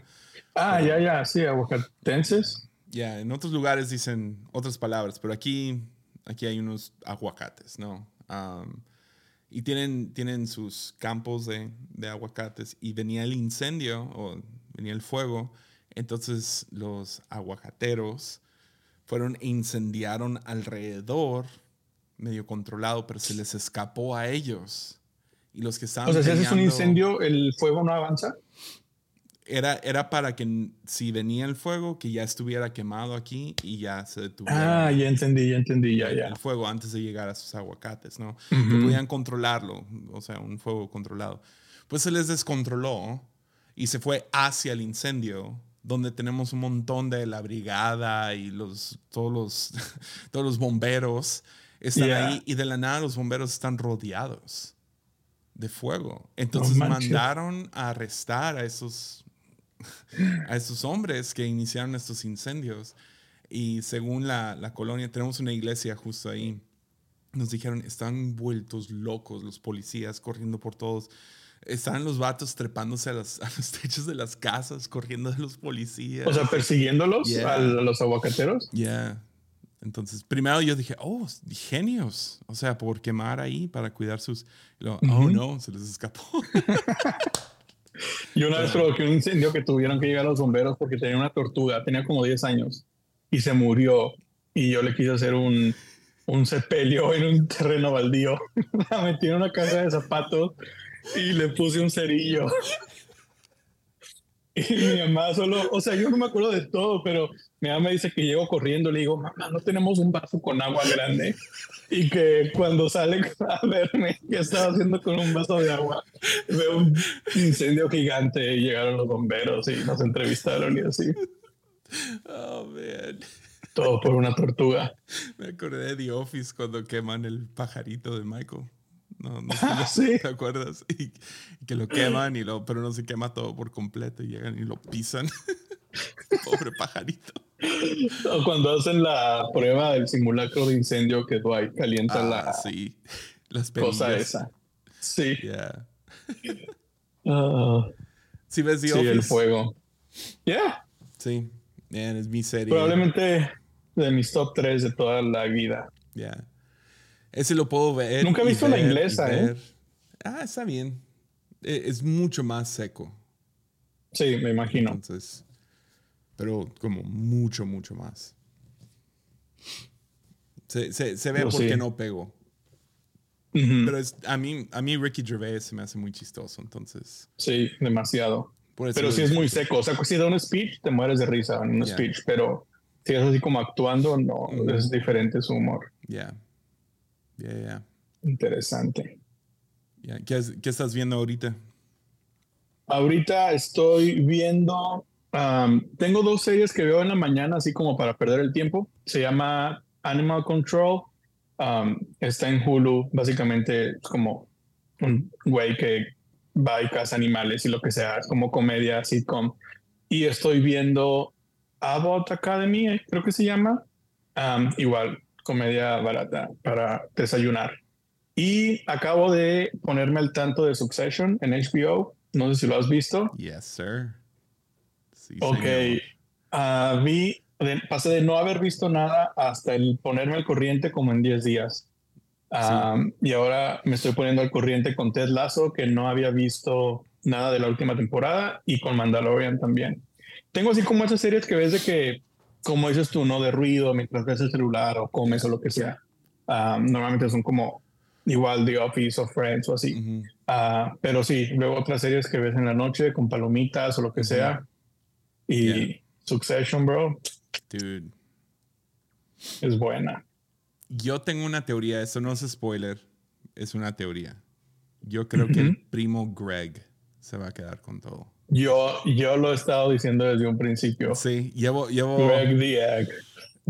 Ah, ya, ya, sí, aguacatenses. Ya, en otros lugares dicen otras palabras, pero aquí, aquí hay unos aguacates, ¿no? y tienen, tienen sus campos de, de, aguacates y venía el incendio o venía el fuego, entonces los aguacateros fueron e incendiaron alrededor, medio controlado, pero se les escapó a ellos. Y los que estaban... O sea, si haces un incendio, ¿el fuego no avanza? Era, para que si venía el fuego, que ya estuviera quemado aquí y ya se detuviera. Ah, ya entendí, ya entendí, ya, ya. El fuego antes de llegar a sus aguacates, ¿no? Que podían controlarlo, o sea, un fuego controlado. Pues se les descontroló y se fue hacia el incendio, donde tenemos un montón de la brigada y los, todos, los, [laughs] todos los bomberos están ahí y de la nada los bomberos están rodeados de fuego. Entonces mandaron a arrestar a esos a esos hombres que iniciaron estos incendios. Y según la, la, colonia, tenemos una iglesia justo ahí. Nos dijeron, están vueltos locos los policías corriendo por todos. Estaban los vatos trepándose [laughs] a, los techos de las casas, corriendo de los policías. O sea, persiguiéndolos a los aguacateros. Yeah. Entonces, primero yo dije, oh, genios. O sea, por quemar ahí para cuidar sus. Oh, no, se les escapó. [laughs] Y una vez provoqué un incendio que tuvieron que llegar los bomberos porque tenía una tortuga, tenía como 10 años y se murió. Y yo le quise hacer un, un sepelio en un terreno baldío. [laughs] La metí en una caja de zapatos y le puse un cerillo. [laughs] Y mi mamá solo, o sea, yo no me acuerdo de todo, pero mi mamá me dice que llego corriendo, le digo, mamá, no tenemos un vaso con agua grande. Y que cuando sale [laughs] a verme, ¿qué estaba haciendo con un vaso de agua? Veo un incendio gigante y llegaron los bomberos y nos entrevistaron y así. Oh, man. Todo por una tortuga. Me acordé de The Office cuando queman el pajarito de Michael. No, no [laughs] Ah, sí. ¿Te acuerdas? Y, que lo queman, y lo, pero no se quema todo por completo y llegan y lo pisan. [laughs] Pobre pajarito. O cuando hacen la prueba del simulacro de incendio que Dwight calienta Ah, la sí. Las cosa esa. Sí. Yeah. Ah, ¿Sí ves The sí, Office? el fuego. Yeah. Sí. Man, es mi serie. Probablemente de mis top 3 de toda la vida. Yeah. Ese lo puedo ver. Nunca he visto la ver inglesa, ¿eh? Ah, está bien. E- Es mucho más seco. Sí, me imagino. Entonces, pero como mucho, mucho más. Se, se, se ve Pero porque sí. no pegó. Ujú. Pero es, a, mí, a mí Ricky Gervais se me hace muy chistoso, entonces. Sí, demasiado. Por Pero sí es muy seco. O sea, si da un speech, te mueres de risa en un Yeah. speech. Pero si es así como actuando, no, es diferente su humor. Yeah. Yeah, yeah, Interesante. yeah. ¿Qué, es- qué estás viendo ahorita? Ahorita estoy viendo. um, tengo dos series que veo en la mañana, así como para perder el tiempo. Se llama Animal Control. um, está en Hulu. Básicamente es como un güey que va y caza animales y lo que sea. Como comedia, sitcom. Y estoy viendo Abbott Academy, eh, creo que se llama. Um, igual, comedia barata para desayunar. Y acabo de ponerme al tanto de Succession en HBO. No sé si lo has visto. Yes, sir. Sí, Ok. Ah, vi, de- pasé de no haber visto nada hasta el ponerme al corriente como en 10 días. Ah, Y ahora me estoy poniendo al corriente con Ted Lasso, que no había visto nada de la última temporada, y con Mandalorian también. Tengo así como esas series que ves de que, como dices tú, ¿no? De ruido mientras ves el celular o comes o lo que sea. Normalmente son como igual The Office o Friends o así. Ah, pero sí, luego otras series que ves en la noche con palomitas o lo que sea. Y Yeah. Succession, bro, Dude. es buena. Yo tengo una teoría, eso no es spoiler, es una teoría. Yo creo que el primo Greg se va a quedar con todo. Yo, yo lo he estado diciendo desde un principio. Sí, llevo, llevo, Greg the Egg.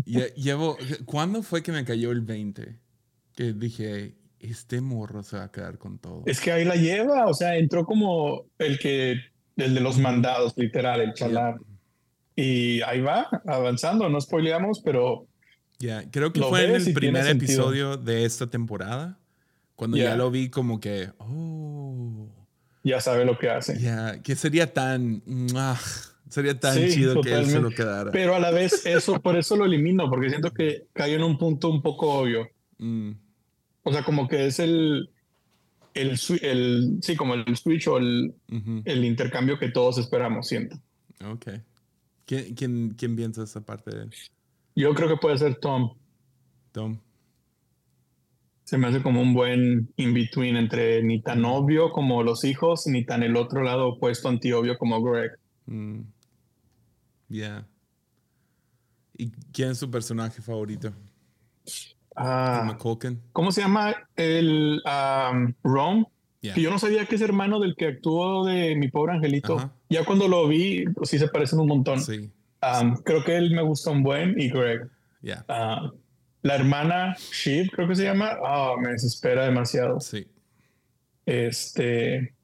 lle- llevo, ¿cuándo fue que me cayó el 20? Que dije, este morro se va a quedar con todo. Es que ahí la lleva, o sea, entró como el que, el de los mandados, literal, el chalán. Y ahí va, avanzando, no spoileamos, pero Ya, creo que fue en el primer sentido. episodio de esta temporada, cuando Ya. ya lo vi como que, oh, ya sabe lo que hace. ya, que sería tan, ah, sería tan Sí, chido que él se lo quedara. Pero a la vez, eso, por eso lo elimino, porque siento que cayó en un punto un poco obvio. Mm, O sea, como que es el, el, el sí, como el switch o el, el intercambio que todos esperamos, siento. Ok. ¿Quién, quién, quién piensa esa parte de él? Yo creo que puede ser Tom. Tom. Se me hace como un buen in-between entre ni tan obvio como los hijos, ni tan el otro lado opuesto anti-obvio como Greg. Mm. Yeah. ¿Y quién es tu personaje favorito? Ah. ¿Cómo se llama? El um, Ron. Yeah. Que yo no sabía que es hermano del que actuó de Mi Pobre Angelito. Ya cuando lo vi, sí se parecen un montón. Sí. Um, creo que él me gusta un buen y Greg. Yeah. Ah, la hermana Shiv, creo que se llama. Ah, me desespera demasiado. Sí. Este.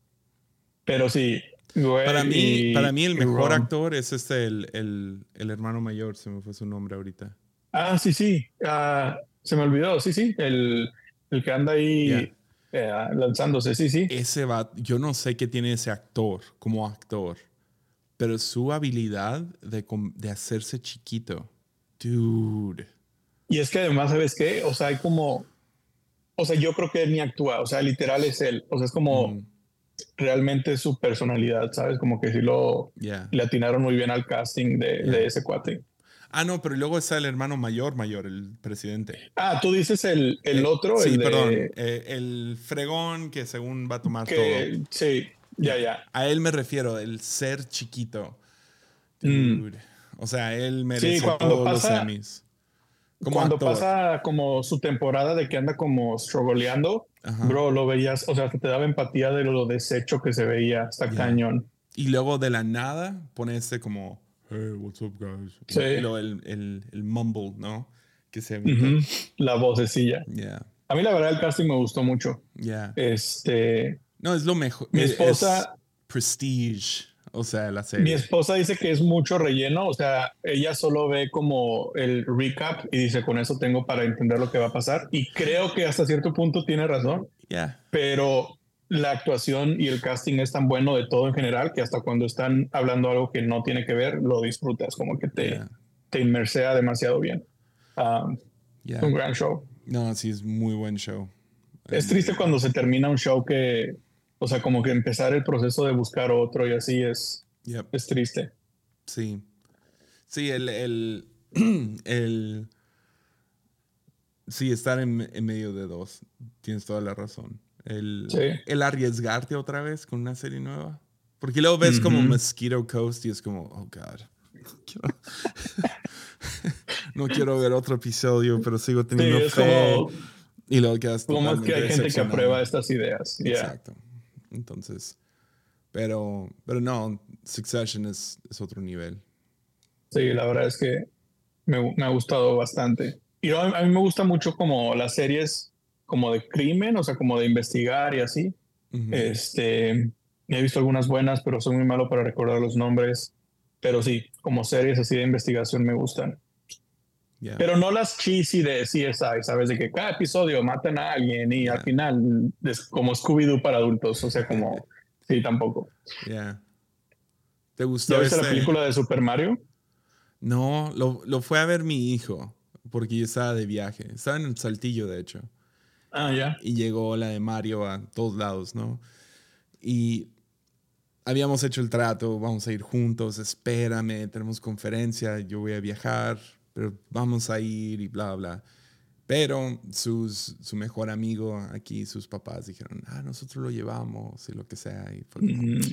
Pero sí. Para mí, y- para mí el mejor Ron. actor es este, el, el, el hermano mayor, se me fue su nombre ahorita. Ah, sí, sí. Ah, se me olvidó. Sí, sí. El, el que anda ahí Yeah. eh, lanzándose. Sí, sí. Ese va, yo no sé qué tiene ese actor como actor, pero su habilidad de, de hacerse chiquito. Dude. Y es que además, ¿sabes qué? O sea, hay como. O sea, yo creo que él ni actúa. O sea, literal es él. O sea, es como Mm, realmente su personalidad, ¿sabes? Como que sí lo. yeah. Le atinaron muy bien al casting de, Yeah. de ese cuate. Ah, no, pero luego está el hermano mayor, mayor, el presidente. Ah, tú dices el, el Eh, otro, Sí, el de- perdón. eh, el fregón que según va a tomar que sí, Ya, ya. A él me refiero, el ser chiquito. Mm. O sea, él merece todos los semis. cuando pasa como su temporada de que anda como struggleando, bro, lo veías, o sea, te daba empatía de lo deshecho que se veía, hasta cañón. Y luego de la nada pone este como, hey, what's up, guys? Sí. el, el, el, mumble, ¿no? Que se La vocecilla. Yeah. A mí la verdad el casting me gustó mucho. Yeah. Este... No, es lo mejor. Mi esposa... prestige. O sea, la serie. Mi esposa dice que es mucho relleno, o sea, ella solo ve como el recap y dice, con eso tengo para entender lo que va a pasar. Y creo que hasta cierto punto tiene razón. Yeah. Pero la actuación y el casting es tan bueno de todo en general que hasta cuando están hablando algo que no tiene que ver, lo disfrutas, como que te, te inmersea demasiado bien. Um, un gran show. No, sí, es muy buen show. Es triste cuando se termina un show que, o sea, como que empezar el proceso de buscar otro y así es, es triste. Sí. Sí, el, el, [clears throat] el sí, estar en, en medio de dos, tienes toda la razón el, el arriesgarte otra vez con una serie nueva. Porque luego ves como Mosquito Coast y es como, oh God. [laughs] no quiero ver otro episodio, pero sigo teniendo fe. y luego quedas Como es que hay gente que aprueba estas ideas. Exacto. Entonces, pero, pero no, Succession es, es otro nivel. Sí, la verdad es que me, me ha gustado bastante. Y a mí me gusta mucho como las series como de crimen, o sea, como de investigar y así. Este, he visto algunas buenas, pero soy muy malo para recordar los nombres. Pero sí, como series así de investigación me gustan. Pero no las cheesy de CSI, ¿sabes? De que cada episodio matan a alguien y al final es como Scooby-Doo para adultos. O sea, como... sí, tampoco. Yeah. ¿Te gustó ¿Ya viste la película de Super Mario? No, lo, lo fue a ver mi hijo, porque yo estaba de viaje. Estaba en el Saltillo, de hecho. Ah, ya. Y llegó la de Mario a todos lados, ¿no? Y habíamos hecho el trato, vamos a ir juntos, espérame, tenemos conferencia, yo voy a viajar, pero vamos a ir y bla, bla. Pero sus, su mejor amigo aquí, sus papás dijeron, ah, nosotros lo llevamos y lo que sea. Y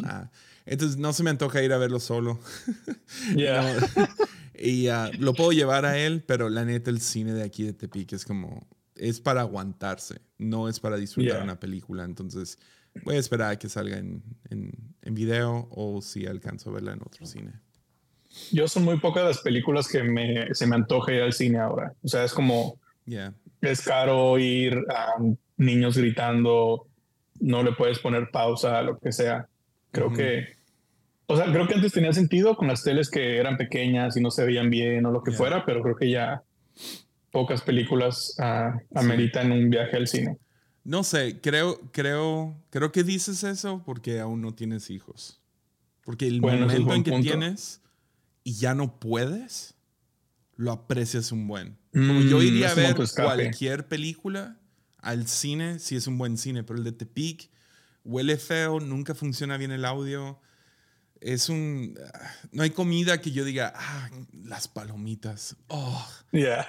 ah". Entonces no se me antoja ir a verlo solo. [laughs] Yeah. [laughs] y uh, lo puedo llevar a él, pero la neta el cine de aquí de Tepic es como es para aguantarse, no es para disfrutar una película. Entonces, voy a esperar a que salga en, en, video o si alcanzo a verla en otro cine. Yo son muy pocas las películas que me, se me antoja ir al cine ahora. O sea, es como, es caro ir a niños gritando, no le puedes poner pausa, lo que sea. Creo que, o sea, creo que antes tenía sentido con las teles que eran pequeñas y no se veían bien o lo que fuera, pero creo que ya pocas películas uh, ameritan un viaje al cine. No sé, creo, creo, creo que dices eso porque aún no tienes hijos. Porque el momento en que tienes y ya no puedes, lo aprecias un buen. Como yo mm, iría a ver cualquier película al cine si es un buen cine, pero el de Tepic huele feo, nunca funciona bien el audio es un. No hay comida que yo diga, ah, las palomitas. Oh,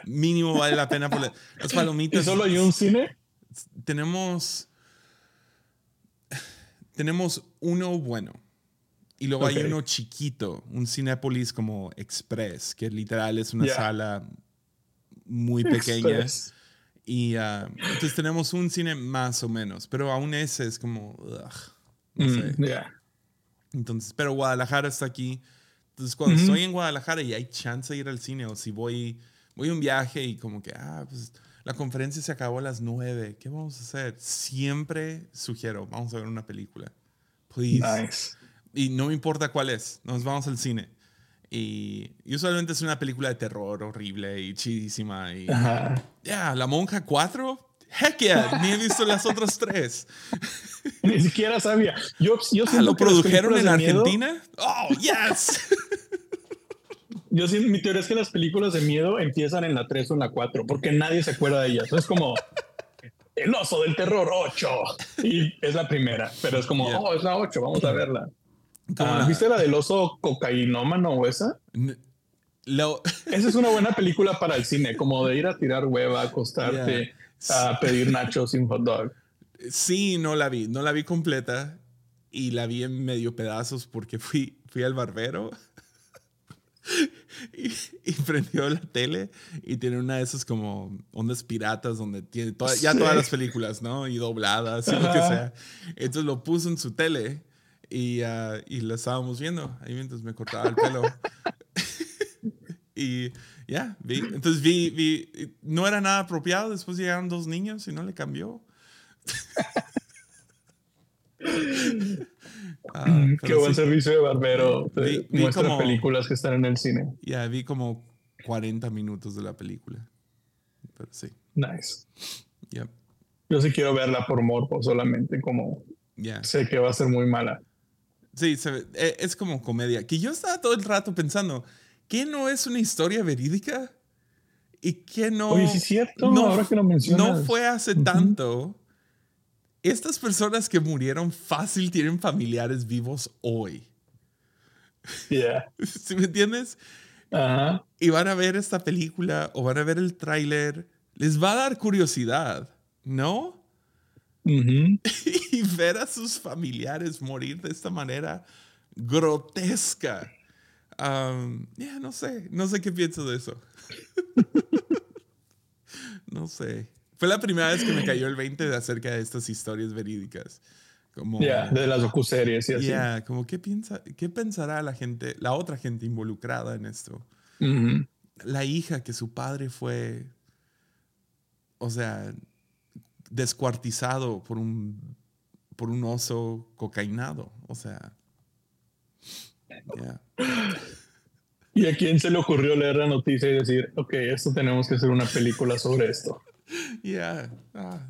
mínimo vale la pena por las palomitas. ¿Y solo hay un cine? Tenemos. Tenemos uno bueno. Y luego hay uno chiquito, un Cinépolis como Express, que literal es una sala muy [laughs] pequeña. Y uh, entonces tenemos un cine más o menos, pero aún ese es como. no mm, sé. Entonces, pero Guadalajara está aquí. Entonces, cuando estoy en Guadalajara y hay chance de ir al cine, o si voy, voy a un viaje y como que, ah, pues la conferencia se acabó a las nueve, ¿qué vamos a hacer? Siempre sugiero, vamos a ver una película. Please. Nice. Y no me importa cuál es, nos vamos al cine. Y, usualmente es una película de terror horrible y chidísima. Y, ya, La Monja 4, Heck yeah, ni he visto las otras tres. [laughs] Ni siquiera sabía. Yo, yo ah, ¿Lo produjeron en Argentina? ¡Oh, yes! yo mi teoría es que las películas de miedo empiezan en la 3 o en la 4, porque nadie se acuerda de ellas. Es como El oso del terror 8. Y es la primera, pero es como, oh, es la 8, vamos a verla. Ah, ¿Viste la del oso cocainómano o esa? [laughs] Esa es una buena película para el cine, como de ir a tirar hueva, acostarte a pedir nachos sin hot dog. Sí, no la vi, no la vi completa. y la vi en medio pedazos porque fui, fui al barbero [laughs] y, prendió la tele y tiene una de esas como ondas piratas donde tiene ya todas las películas, ¿no? Y dobladas y lo que sea. Entonces lo puso en su tele y, uh, y lo estábamos viendo ahí mientras me cortaba el pelo. [laughs] y ya, vi. Entonces vi, vi, no era nada apropiado. Después llegaron dos niños y no le cambió. [laughs] Ah, Qué buen servicio de barbero. Vi, muestra películas que están en el cine. Ya, vi como 40 minutos de la película. Pero sí. Nice. Yo sí quiero verla por morbo solamente, como sé que va a ser muy mala. Sí, e, es como comedia. Que yo estaba todo el rato pensando, ¿qué no es una historia verídica? ¿Y qué no? Oye, sí es cierto, no, ahora que lo mencionas. No fue hace tanto estas personas que murieron fácil tienen familiares vivos hoy. Yeah. [laughs] ¿Sí me entiendes? Y van a ver esta película o van a ver el tráiler. Les va a dar curiosidad, ¿no? [laughs] y ver a sus familiares morir de esta manera grotesca. Um, ya, no sé. No sé qué pienso de eso. [laughs] no sé. Fue la primera vez que me cayó el 20 de acerca de estas historias verídicas. Como, de las docuseries y así. Yeah, como qué, piensa, qué pensará la gente, la otra gente involucrada en esto. La hija que su padre fue, o sea, descuartizado por un, por un oso cocainado. O sea, ¿Y a quién se le ocurrió leer la noticia y decir, ok, esto tenemos que hacer una película sobre esto? Ya, ah,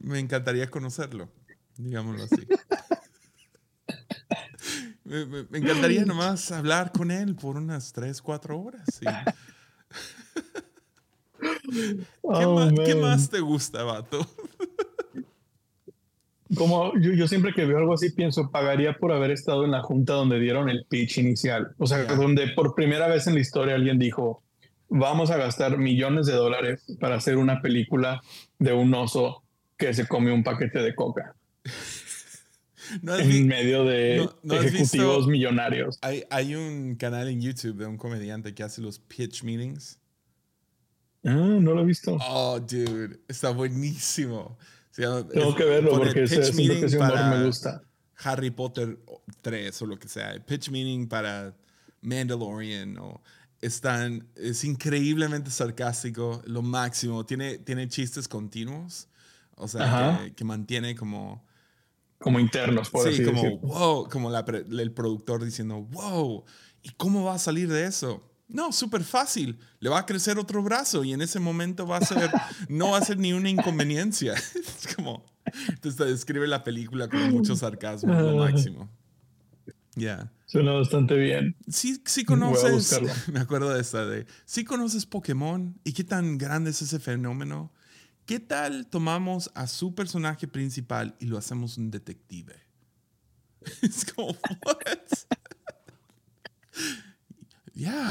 me encantaría conocerlo, digámoslo así. me, encantaría nomás hablar con él por unas 3, 4 horas. Oh, ¿Qué, más, te gusta, vato? Como yo, yo, siempre que veo algo así pienso, pagaría por haber estado en la junta donde dieron el pitch inicial. O sea, donde por primera vez en la historia alguien dijo, vamos a gastar millones de dólares para hacer una película de un oso que se come un paquete de coca. [laughs] en medio de ejecutivos millonarios. Hay, hay, un canal en YouTube de un comediante que hace los pitch meetings. Ah, no lo he visto. Oh, dude, está buenísimo. Tengo que verlo porque ese, ese me gusta. Harry Potter 3 o lo que sea. Pitch meeting para Mandalorian o están, es increíblemente sarcástico, lo máximo. Tiene, tiene chistes continuos, o sea, que, mantiene como... Como internos, por sí, como, wow, como el productor diciendo, wow, ¿y cómo va a salir de eso? No, súper fácil. Le va a crecer otro brazo y en ese momento va a ser, [laughs] no va a ser ni una inconveniencia. [laughs] es como, entonces describe la película con mucho sarcasmo, lo máximo. Ya. Suena bastante bien. Sí, sí conoces, [laughs] me acuerdo de esta de, sí conoces Pokémon y qué tan grande es ese fenómeno. ¿Qué tal tomamos a su personaje principal y lo hacemos un detective? es como, what? Ya.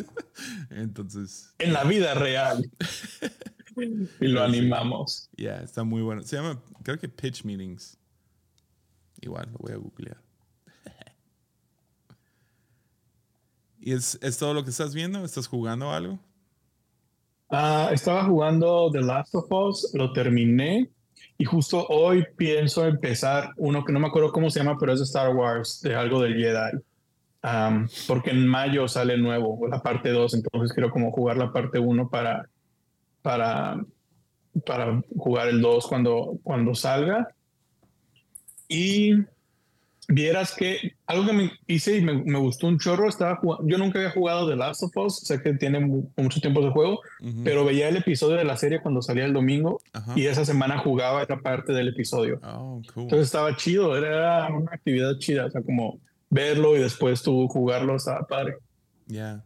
[laughs] Entonces. En la vida real. y lo animamos. Ya, está muy bueno. Se llama, creo que Pitch Meetings. Igual, lo voy a googlear. [laughs] ¿Y es, es, todo lo que estás viendo? ¿Estás jugando algo? Ah, estaba jugando The Last of Us, lo terminé y justo hoy pienso empezar uno que no me acuerdo cómo se llama, pero es de Star Wars, de algo del Jedi. Porque en mayo sale nuevo, la parte 2, entonces quiero como jugar la parte 1 para, para, para jugar el 2 cuando, cuando salga. Y vieras que algo que me hice y me, gustó un chorro, estaba yo nunca había jugado The Last of Us, sé que tiene mucho tiempo de juego, pero veía el episodio de la serie cuando salía el domingo y esa semana jugaba esa parte del episodio. Oh, Entonces estaba chido, era una actividad chida, o sea, como verlo y después tú jugarlo, estaba padre. Ya.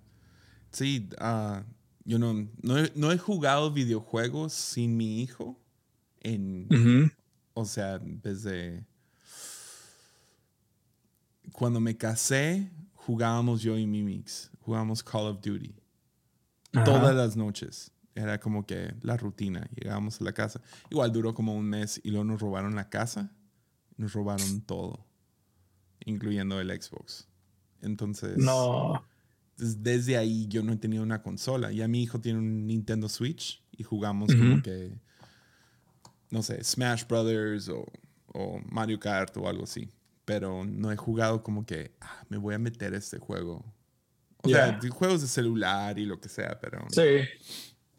Sí, uh, yo no, no he, jugado videojuegos sin mi hijo en, o sea, desde cuando me casé, jugábamos yo y Mimix, jugábamos Call of Duty. Todas las noches. Era como que la rutina. Llegábamos a la casa. Igual duró como un mes y luego nos robaron la casa. nos robaron todo, incluyendo el Xbox. Entonces, no. desde ahí yo no he tenido una consola. Ya mi hijo tiene un Nintendo Switch y jugamos como que, no sé, Smash Brothers o, o, Mario Kart o algo así. Pero no he jugado como que, ah, me voy a meter a este juego. O sea, juegos de celular y lo que sea, pero... Sí.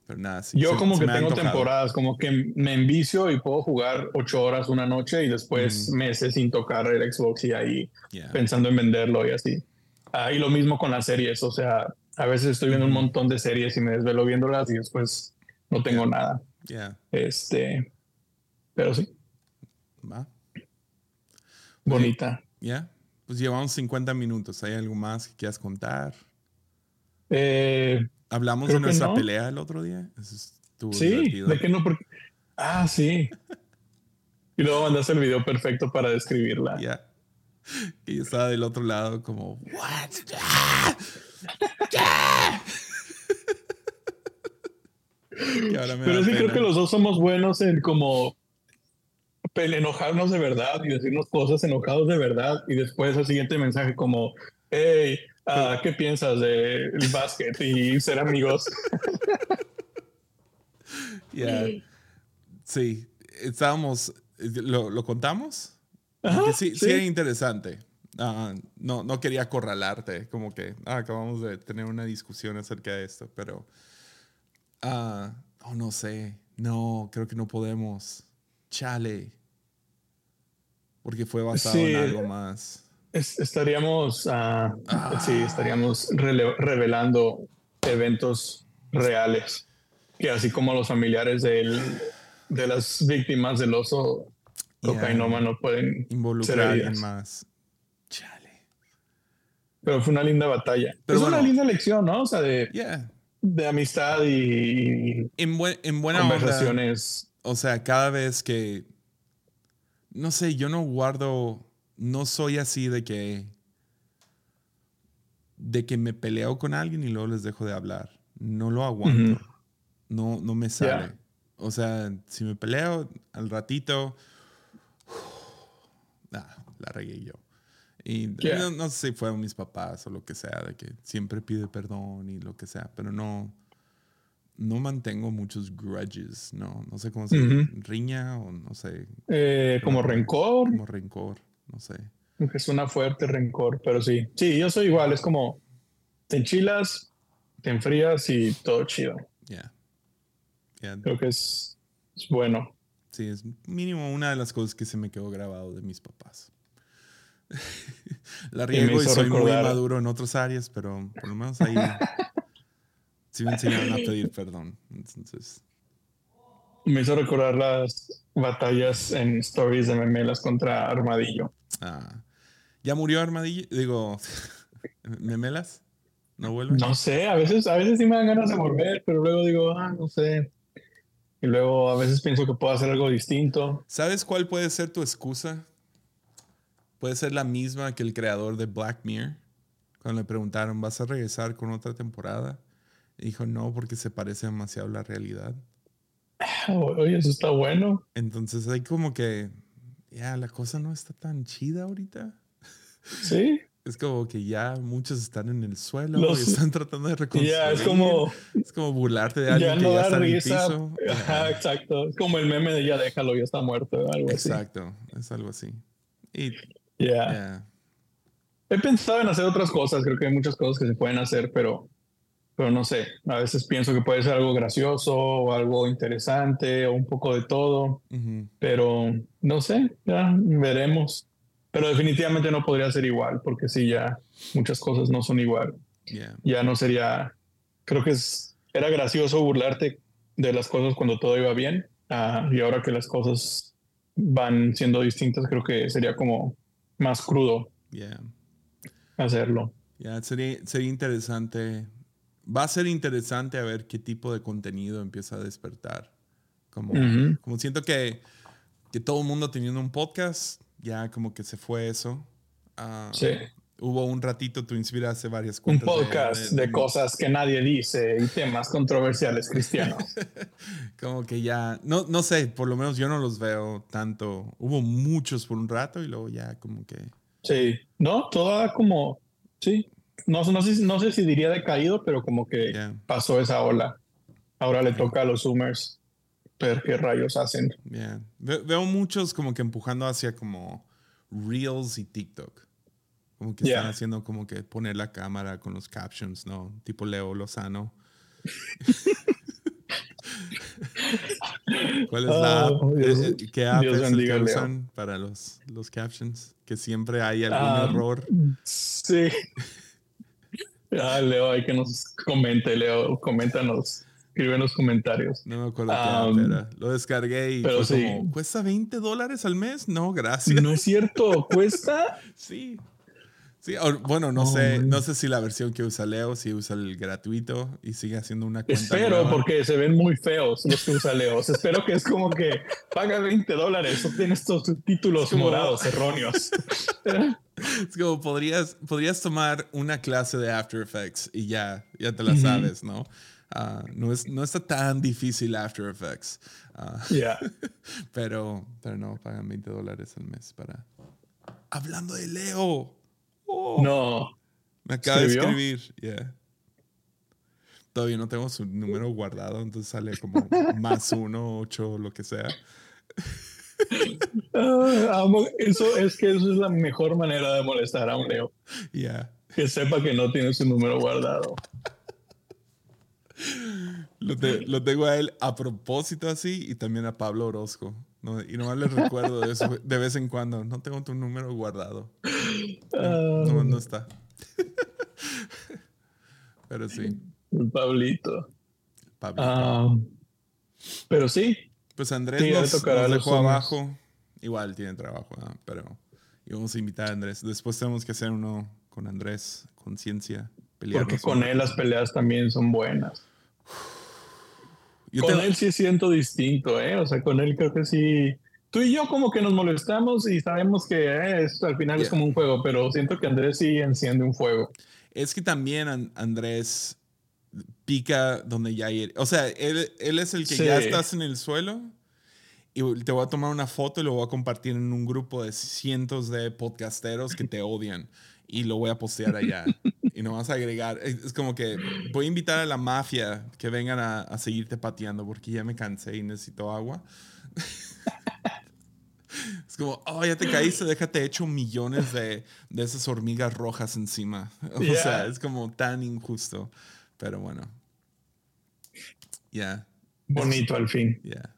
Pero nada, Yo como que tengo temporadas, como que me envicio y puedo jugar ocho horas una noche y después meses sin tocar el Xbox y ahí pensando en venderlo y así. Ah, y lo mismo con las series, o sea, a veces estoy viendo un montón de series y me desvelo viéndolas y después no tengo nada. Este, pero sí. Va. Bonita. Ya. Pues llevamos 50 minutos. ¿Hay algo más que quieras contar? Eh, Hablamos de nuestra pelea el otro día. sí, de que no, porque. Ah, sí. y luego mandaste el video perfecto para describirla. Ya. Y yo estaba del otro lado, como, ¿What? [laughs] Pero sí creo que los dos somos buenos en como enojarnos de verdad y decirnos cosas enojados de verdad y después el siguiente mensaje como, hey, Ah, ¿Qué piensas del básquet y ser amigos? [laughs] Sí, estábamos, ¿lo, contamos? sí, sí, era interesante. Ah, no, no quería acorralarte, como que ah, acabamos de tener una discusión acerca de esto, pero oh, no sé, no, creo que no podemos. Chale. Porque fue basado en algo más estaríamos, ah, sí, estaríamos revelando eventos reales, que así como los familiares de las víctimas del oso cocainómano pueden involucrar en más. Chale. Pero fue una linda batalla. Pero es una linda lección, ¿no? O sea, de, de amistad y, en, en buena conversaciones. o sea, cada vez que, no sé, yo no guardo no soy así de que de que me peleo con alguien y luego les dejo de hablar. No lo aguanto. No, no me sale. O sea, si me peleo al ratito, [sighs] ah, la regué yo. Y no, sé si fueron mis papás o lo que sea, de que siempre pide perdón y lo que sea, pero no, no mantengo muchos grudges, no, no sé cómo se riña o no sé. Eh, como rencor. Como rencor no sé. Es una fuerte rencor, pero sí. Sí, yo soy igual, es como te enchilas, te enfrías y todo chido. Creo que es, bueno. Sí, es mínimo una de las cosas que se me quedó grabado de mis papás. [laughs] La riego y, soy muy maduro en otras áreas, pero por lo menos ahí [laughs] sí me enseñaron a pedir perdón. Entonces. Me hizo recordar las batallas en stories de memelas contra Armadillo. Ah. ¿Ya murió Armadillo? Digo, [laughs] ¿memelas? ¿No vuelve? No sé, a veces, a veces sí me dan ganas de volver, pero luego digo, ah, no sé. Y luego a veces pienso que puedo hacer algo distinto. ¿Sabes cuál puede ser tu excusa? Puede ser la misma que el creador de Black Mirror. Cuando le preguntaron, ¿vas a regresar con otra temporada? dijo, no, porque se parece demasiado a la realidad. [sighs] Oye, eso está bueno. Entonces hay como que, ya, la cosa no está tan chida ahorita. Sí. Es como que ya muchos están en el suelo y están tratando de reconstruir. Ya, es como... Es como burlarte de alguien que ya está en el piso. [laughs] exacto. Es como el meme de ya déjalo, ya está muerto. Algo exacto. Es algo así. Y... Ya. He pensado en hacer otras cosas. Creo que hay muchas cosas que se pueden hacer, pero pero no sé, a veces pienso que puede ser algo gracioso o algo interesante o un poco de todo, pero no sé, ya veremos. Pero definitivamente no podría ser igual, porque sí, ya muchas cosas no son igual. Ya no sería, creo que es, era gracioso burlarte de las cosas cuando todo iba bien, ah, y ahora que las cosas van siendo distintas, creo que sería como más crudo hacerlo. Ya, sería, sería interesante va a ser interesante a ver qué tipo de contenido empieza a despertar. Como, como siento que, que todo el mundo teniendo un podcast, ya como que se fue eso. Ah, sí. hubo un ratito, tú inspiraste varias Un podcast de, cosas que nadie dice y temas controversiales cristianos. [laughs] como que ya, no, no sé, por lo menos yo no los veo tanto. Hubo muchos por un rato y luego ya como que... Sí, no, toda como, sí, no, no, sé, no sé si diría decaído, pero como que pasó esa ola. Ahora le toca a los Zoomers ver qué rayos hacen. veo muchos como que empujando hacia como Reels y TikTok. Como que están haciendo como que poner la cámara con los captions, ¿no? Tipo Leo Lozano. [laughs] ¿Cuál es la app? Oh, eh, eh, ¿Qué app es el que usan para los, los captions? Que siempre hay algún ah, error. Sí. Ah, Leo, hay que nos comente, Leo, coméntanos. Escribe en los comentarios. No me acuerdo qué era. Lo descargué y pero fue como, ¿cuesta 20 dólares al mes? No, gracias. No es cierto, [laughs] ¿cuesta? sí. Sí, bueno, no sé, no sé si la versión que usa Leo, si usa el gratuito y sigue haciendo una cuenta. Espero, porque se ven muy feos los que usa Leo. Espero que es como que paga 20 dólares, obtienes estos títulos morados erróneos. [laughs] es como podrías, podrías tomar una clase de After Effects y ya, ya te la sabes, ¿no? Ah, no, es, no está tan difícil After Effects. Uh, yeah. [laughs] pero, pero no, pagan 20 dólares al mes para... Hablando de Leo. Oh. no. Me acaba de escribir. Yeah. Todavía no tengo su número guardado, entonces sale como [laughs] más uno, ocho, lo que sea. [laughs] Ah, eso es que eso es la mejor manera de molestar a un Leo. Yeah. Que sepa que no tiene su número guardado. Lo, lo, tengo a él a propósito así y también a Pablo Orozco. No, y nomás les recuerdo de eso de vez en cuando. No tengo tu número guardado. No, no, está. Pero sí. Pablito. Pablito. Ah, pero sí. Pues Andrés nos, dejó abajo. Igual tiene trabajo, pero íbamos a invitar a Andrés. Después tenemos que hacer uno con Andrés, conciencia. Porque con él las peleas también son buenas con él sí siento distinto, ¿eh? O sea, con él creo que sí. Tú y yo como que nos molestamos y sabemos que eh, esto al final es como un juego, pero siento que Andrés sí enciende un fuego. Es que también Andrés pica donde ya ir. O sea, él, él es el que ya estás en el suelo y te voy a tomar una foto y lo voy a compartir en un grupo de cientos de podcasteros que te odian y lo voy a postear allá. Y no vas a agregar. Es, como que voy a invitar a la mafia que vengan a, a seguirte pateando porque ya me cansé y necesito agua. [laughs] es como, oh, ya te caíste, déjate hecho millones de, de esas hormigas rojas encima. [laughs] O sea, es como tan injusto. Pero bueno. Ya. Bonito al fin. Ya.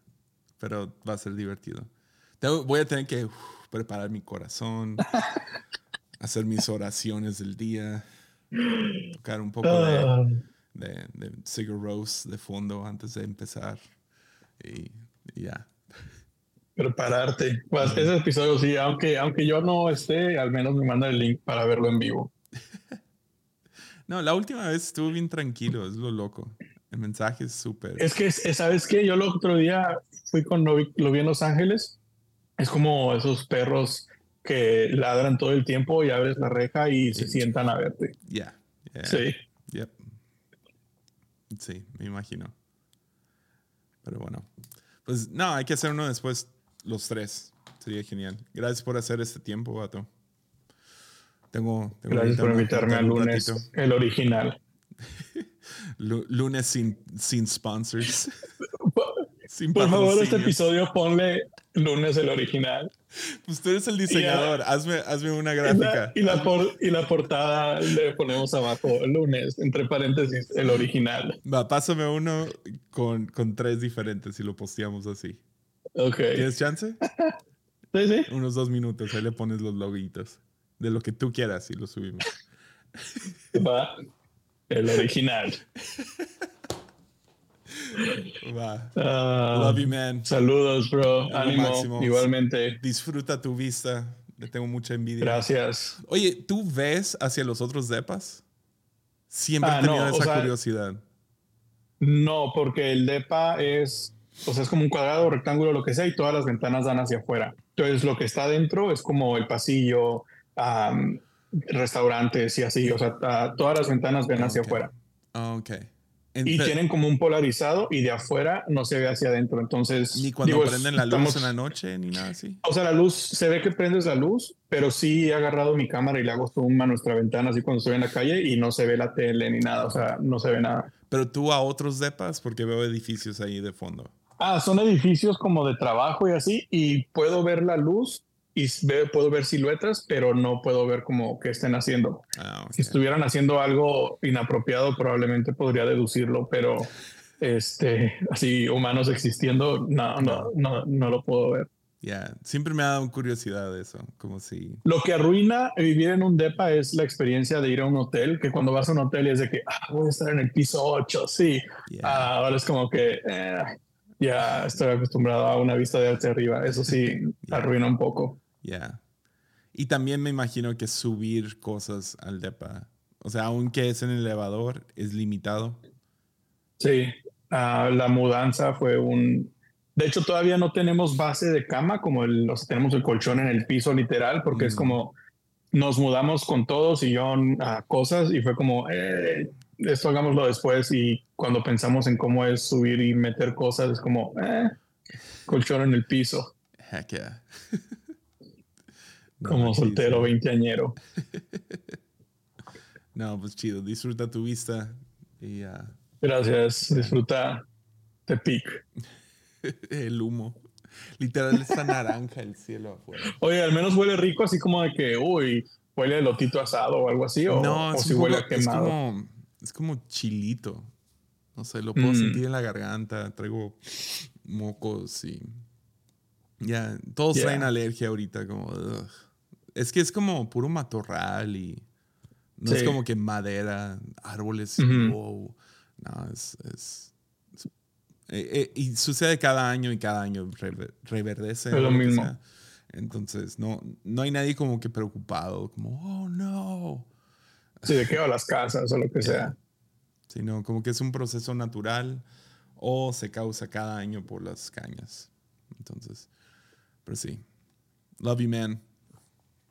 Pero va a ser divertido. voy a tener que preparar mi corazón, [laughs] hacer mis oraciones del día. Tocar un poco de, ah. de, de Sigur Rose de fondo antes de empezar. Y, ya. Prepararte. Pues ese episodio sí, aunque, aunque yo no esté, al menos me manda el link para verlo en vivo. [laughs] no, la última vez estuvo bien tranquilo, es lo loco. El mensaje es súper. Es que, ¿sabes qué? Yo el otro día fui con lo vi en Los Ángeles. Es como esos perros que ladran todo el tiempo y abres la reja y se sientan a verte. Ya. Sí. Yep. Sí, me imagino. Pero bueno. Pues no, hay que hacer uno después, los tres. Sería genial. Gracias por hacer este tiempo, vato. Tengo, Gracias por invitarme al lunes, el original. [laughs] lunes sin, sin sponsors. [laughs] por favor, este episodio ponle lunes el original. Pues tú eres el diseñador, hazme, hazme, una gráfica. Y la, y la, portada le ponemos abajo, lunes, entre paréntesis, el original. Va, pásame uno con, con tres diferentes y lo posteamos así. Ok. ¿Tienes chance? sí, sí. Unos dos minutos, ahí le pones los loguitos. De lo que tú quieras y lo subimos. Va, el original. [laughs] Va. Ah, Love you, man. Saludos, bro. Ánimo. Igualmente. Disfruta tu vista. Le tengo mucha envidia. Gracias. Oye, ¿tú ves hacia los otros depas? Siempre he ah, tenido esa curiosidad. No, porque el depa es, o sea, es como un cuadrado, rectángulo, lo que sea, y todas las ventanas dan hacia afuera. Entonces, lo que está dentro es como el pasillo, restaurantes y así, o sea, todas las ventanas ven hacia afuera. Ah, ok. Y tienen como un polarizado y de afuera no se ve hacia adentro. Entonces. Ni cuando prenden la luz en la noche ni nada así. O sea, la luz, se ve que prendes la luz, pero sí he agarrado mi cámara y le hago zoom a nuestra ventana así cuando estoy en la calle y no se ve la tele ni nada. O sea, no se ve nada. Pero tú a otros depas, porque veo edificios ahí de fondo. Ah, son edificios como de trabajo y así, y puedo ver la luz y puedo ver siluetas, pero no puedo ver como que estén haciendo. Ah, si estuvieran haciendo algo inapropiado, probablemente podría deducirlo, pero este, así humanos existiendo, no, no, no, no lo puedo ver. Ya, siempre me ha dado curiosidad eso, como si... Lo que arruina vivir en un DEPA es la experiencia de ir a un hotel, que cuando vas a un hotel es de que, ah, voy a estar en el piso 8, sí. Ah, ahora es como que, eh, ya estoy acostumbrado a una vista de hacia arriba, eso sí, [laughs] arruina un poco. Ya. Y también me imagino que subir cosas al DEPA, o sea, aunque es en el elevador, es limitado. Sí, ah, la mudanza fue un... De hecho, todavía no tenemos base de cama, como el, o sea, tenemos el colchón en el piso literal, porque es mm. como nos mudamos con todos y yo a cosas y fue como, eh, esto hagámoslo después y cuando pensamos en cómo es subir y meter cosas, es como, eh, colchón en el piso. Heck yeah. [laughs] Como soltero veinteañero. [laughs] no, pues chido. Disfruta tu vista y Gracias. Disfruta de pic. [laughs] el humo. Literal está naranja el cielo afuera. Oye, al menos huele rico, así como de que, uy, huele lotito asado o algo así. O, no, si huele a quemado. Es como, es como chilito. No sé, lo puedo mm. sentir en la garganta. Traigo mocos y. Ya, todos traen alergia ahorita, como. Es que es como puro matorral y no es como que madera, árboles. wow. No, es. Eh, eh, y sucede cada año y cada año reverdece. Es lo mismo. Entonces, no, no hay nadie como que preocupado, como, oh no. Sí, de qué va las casas o lo que [laughs] sea. Sino como que es un proceso natural o se causa cada año por las cañas. Entonces, pero sí. Love you, man.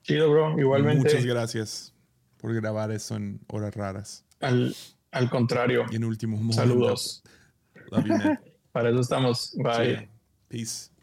Chido, bro. Igualmente. Muchas gracias por grabar eso en horas raras. Al, al contrario. Y en momentos. Saludos. Love you, man. [laughs] Para eso estamos. Bye. Peace.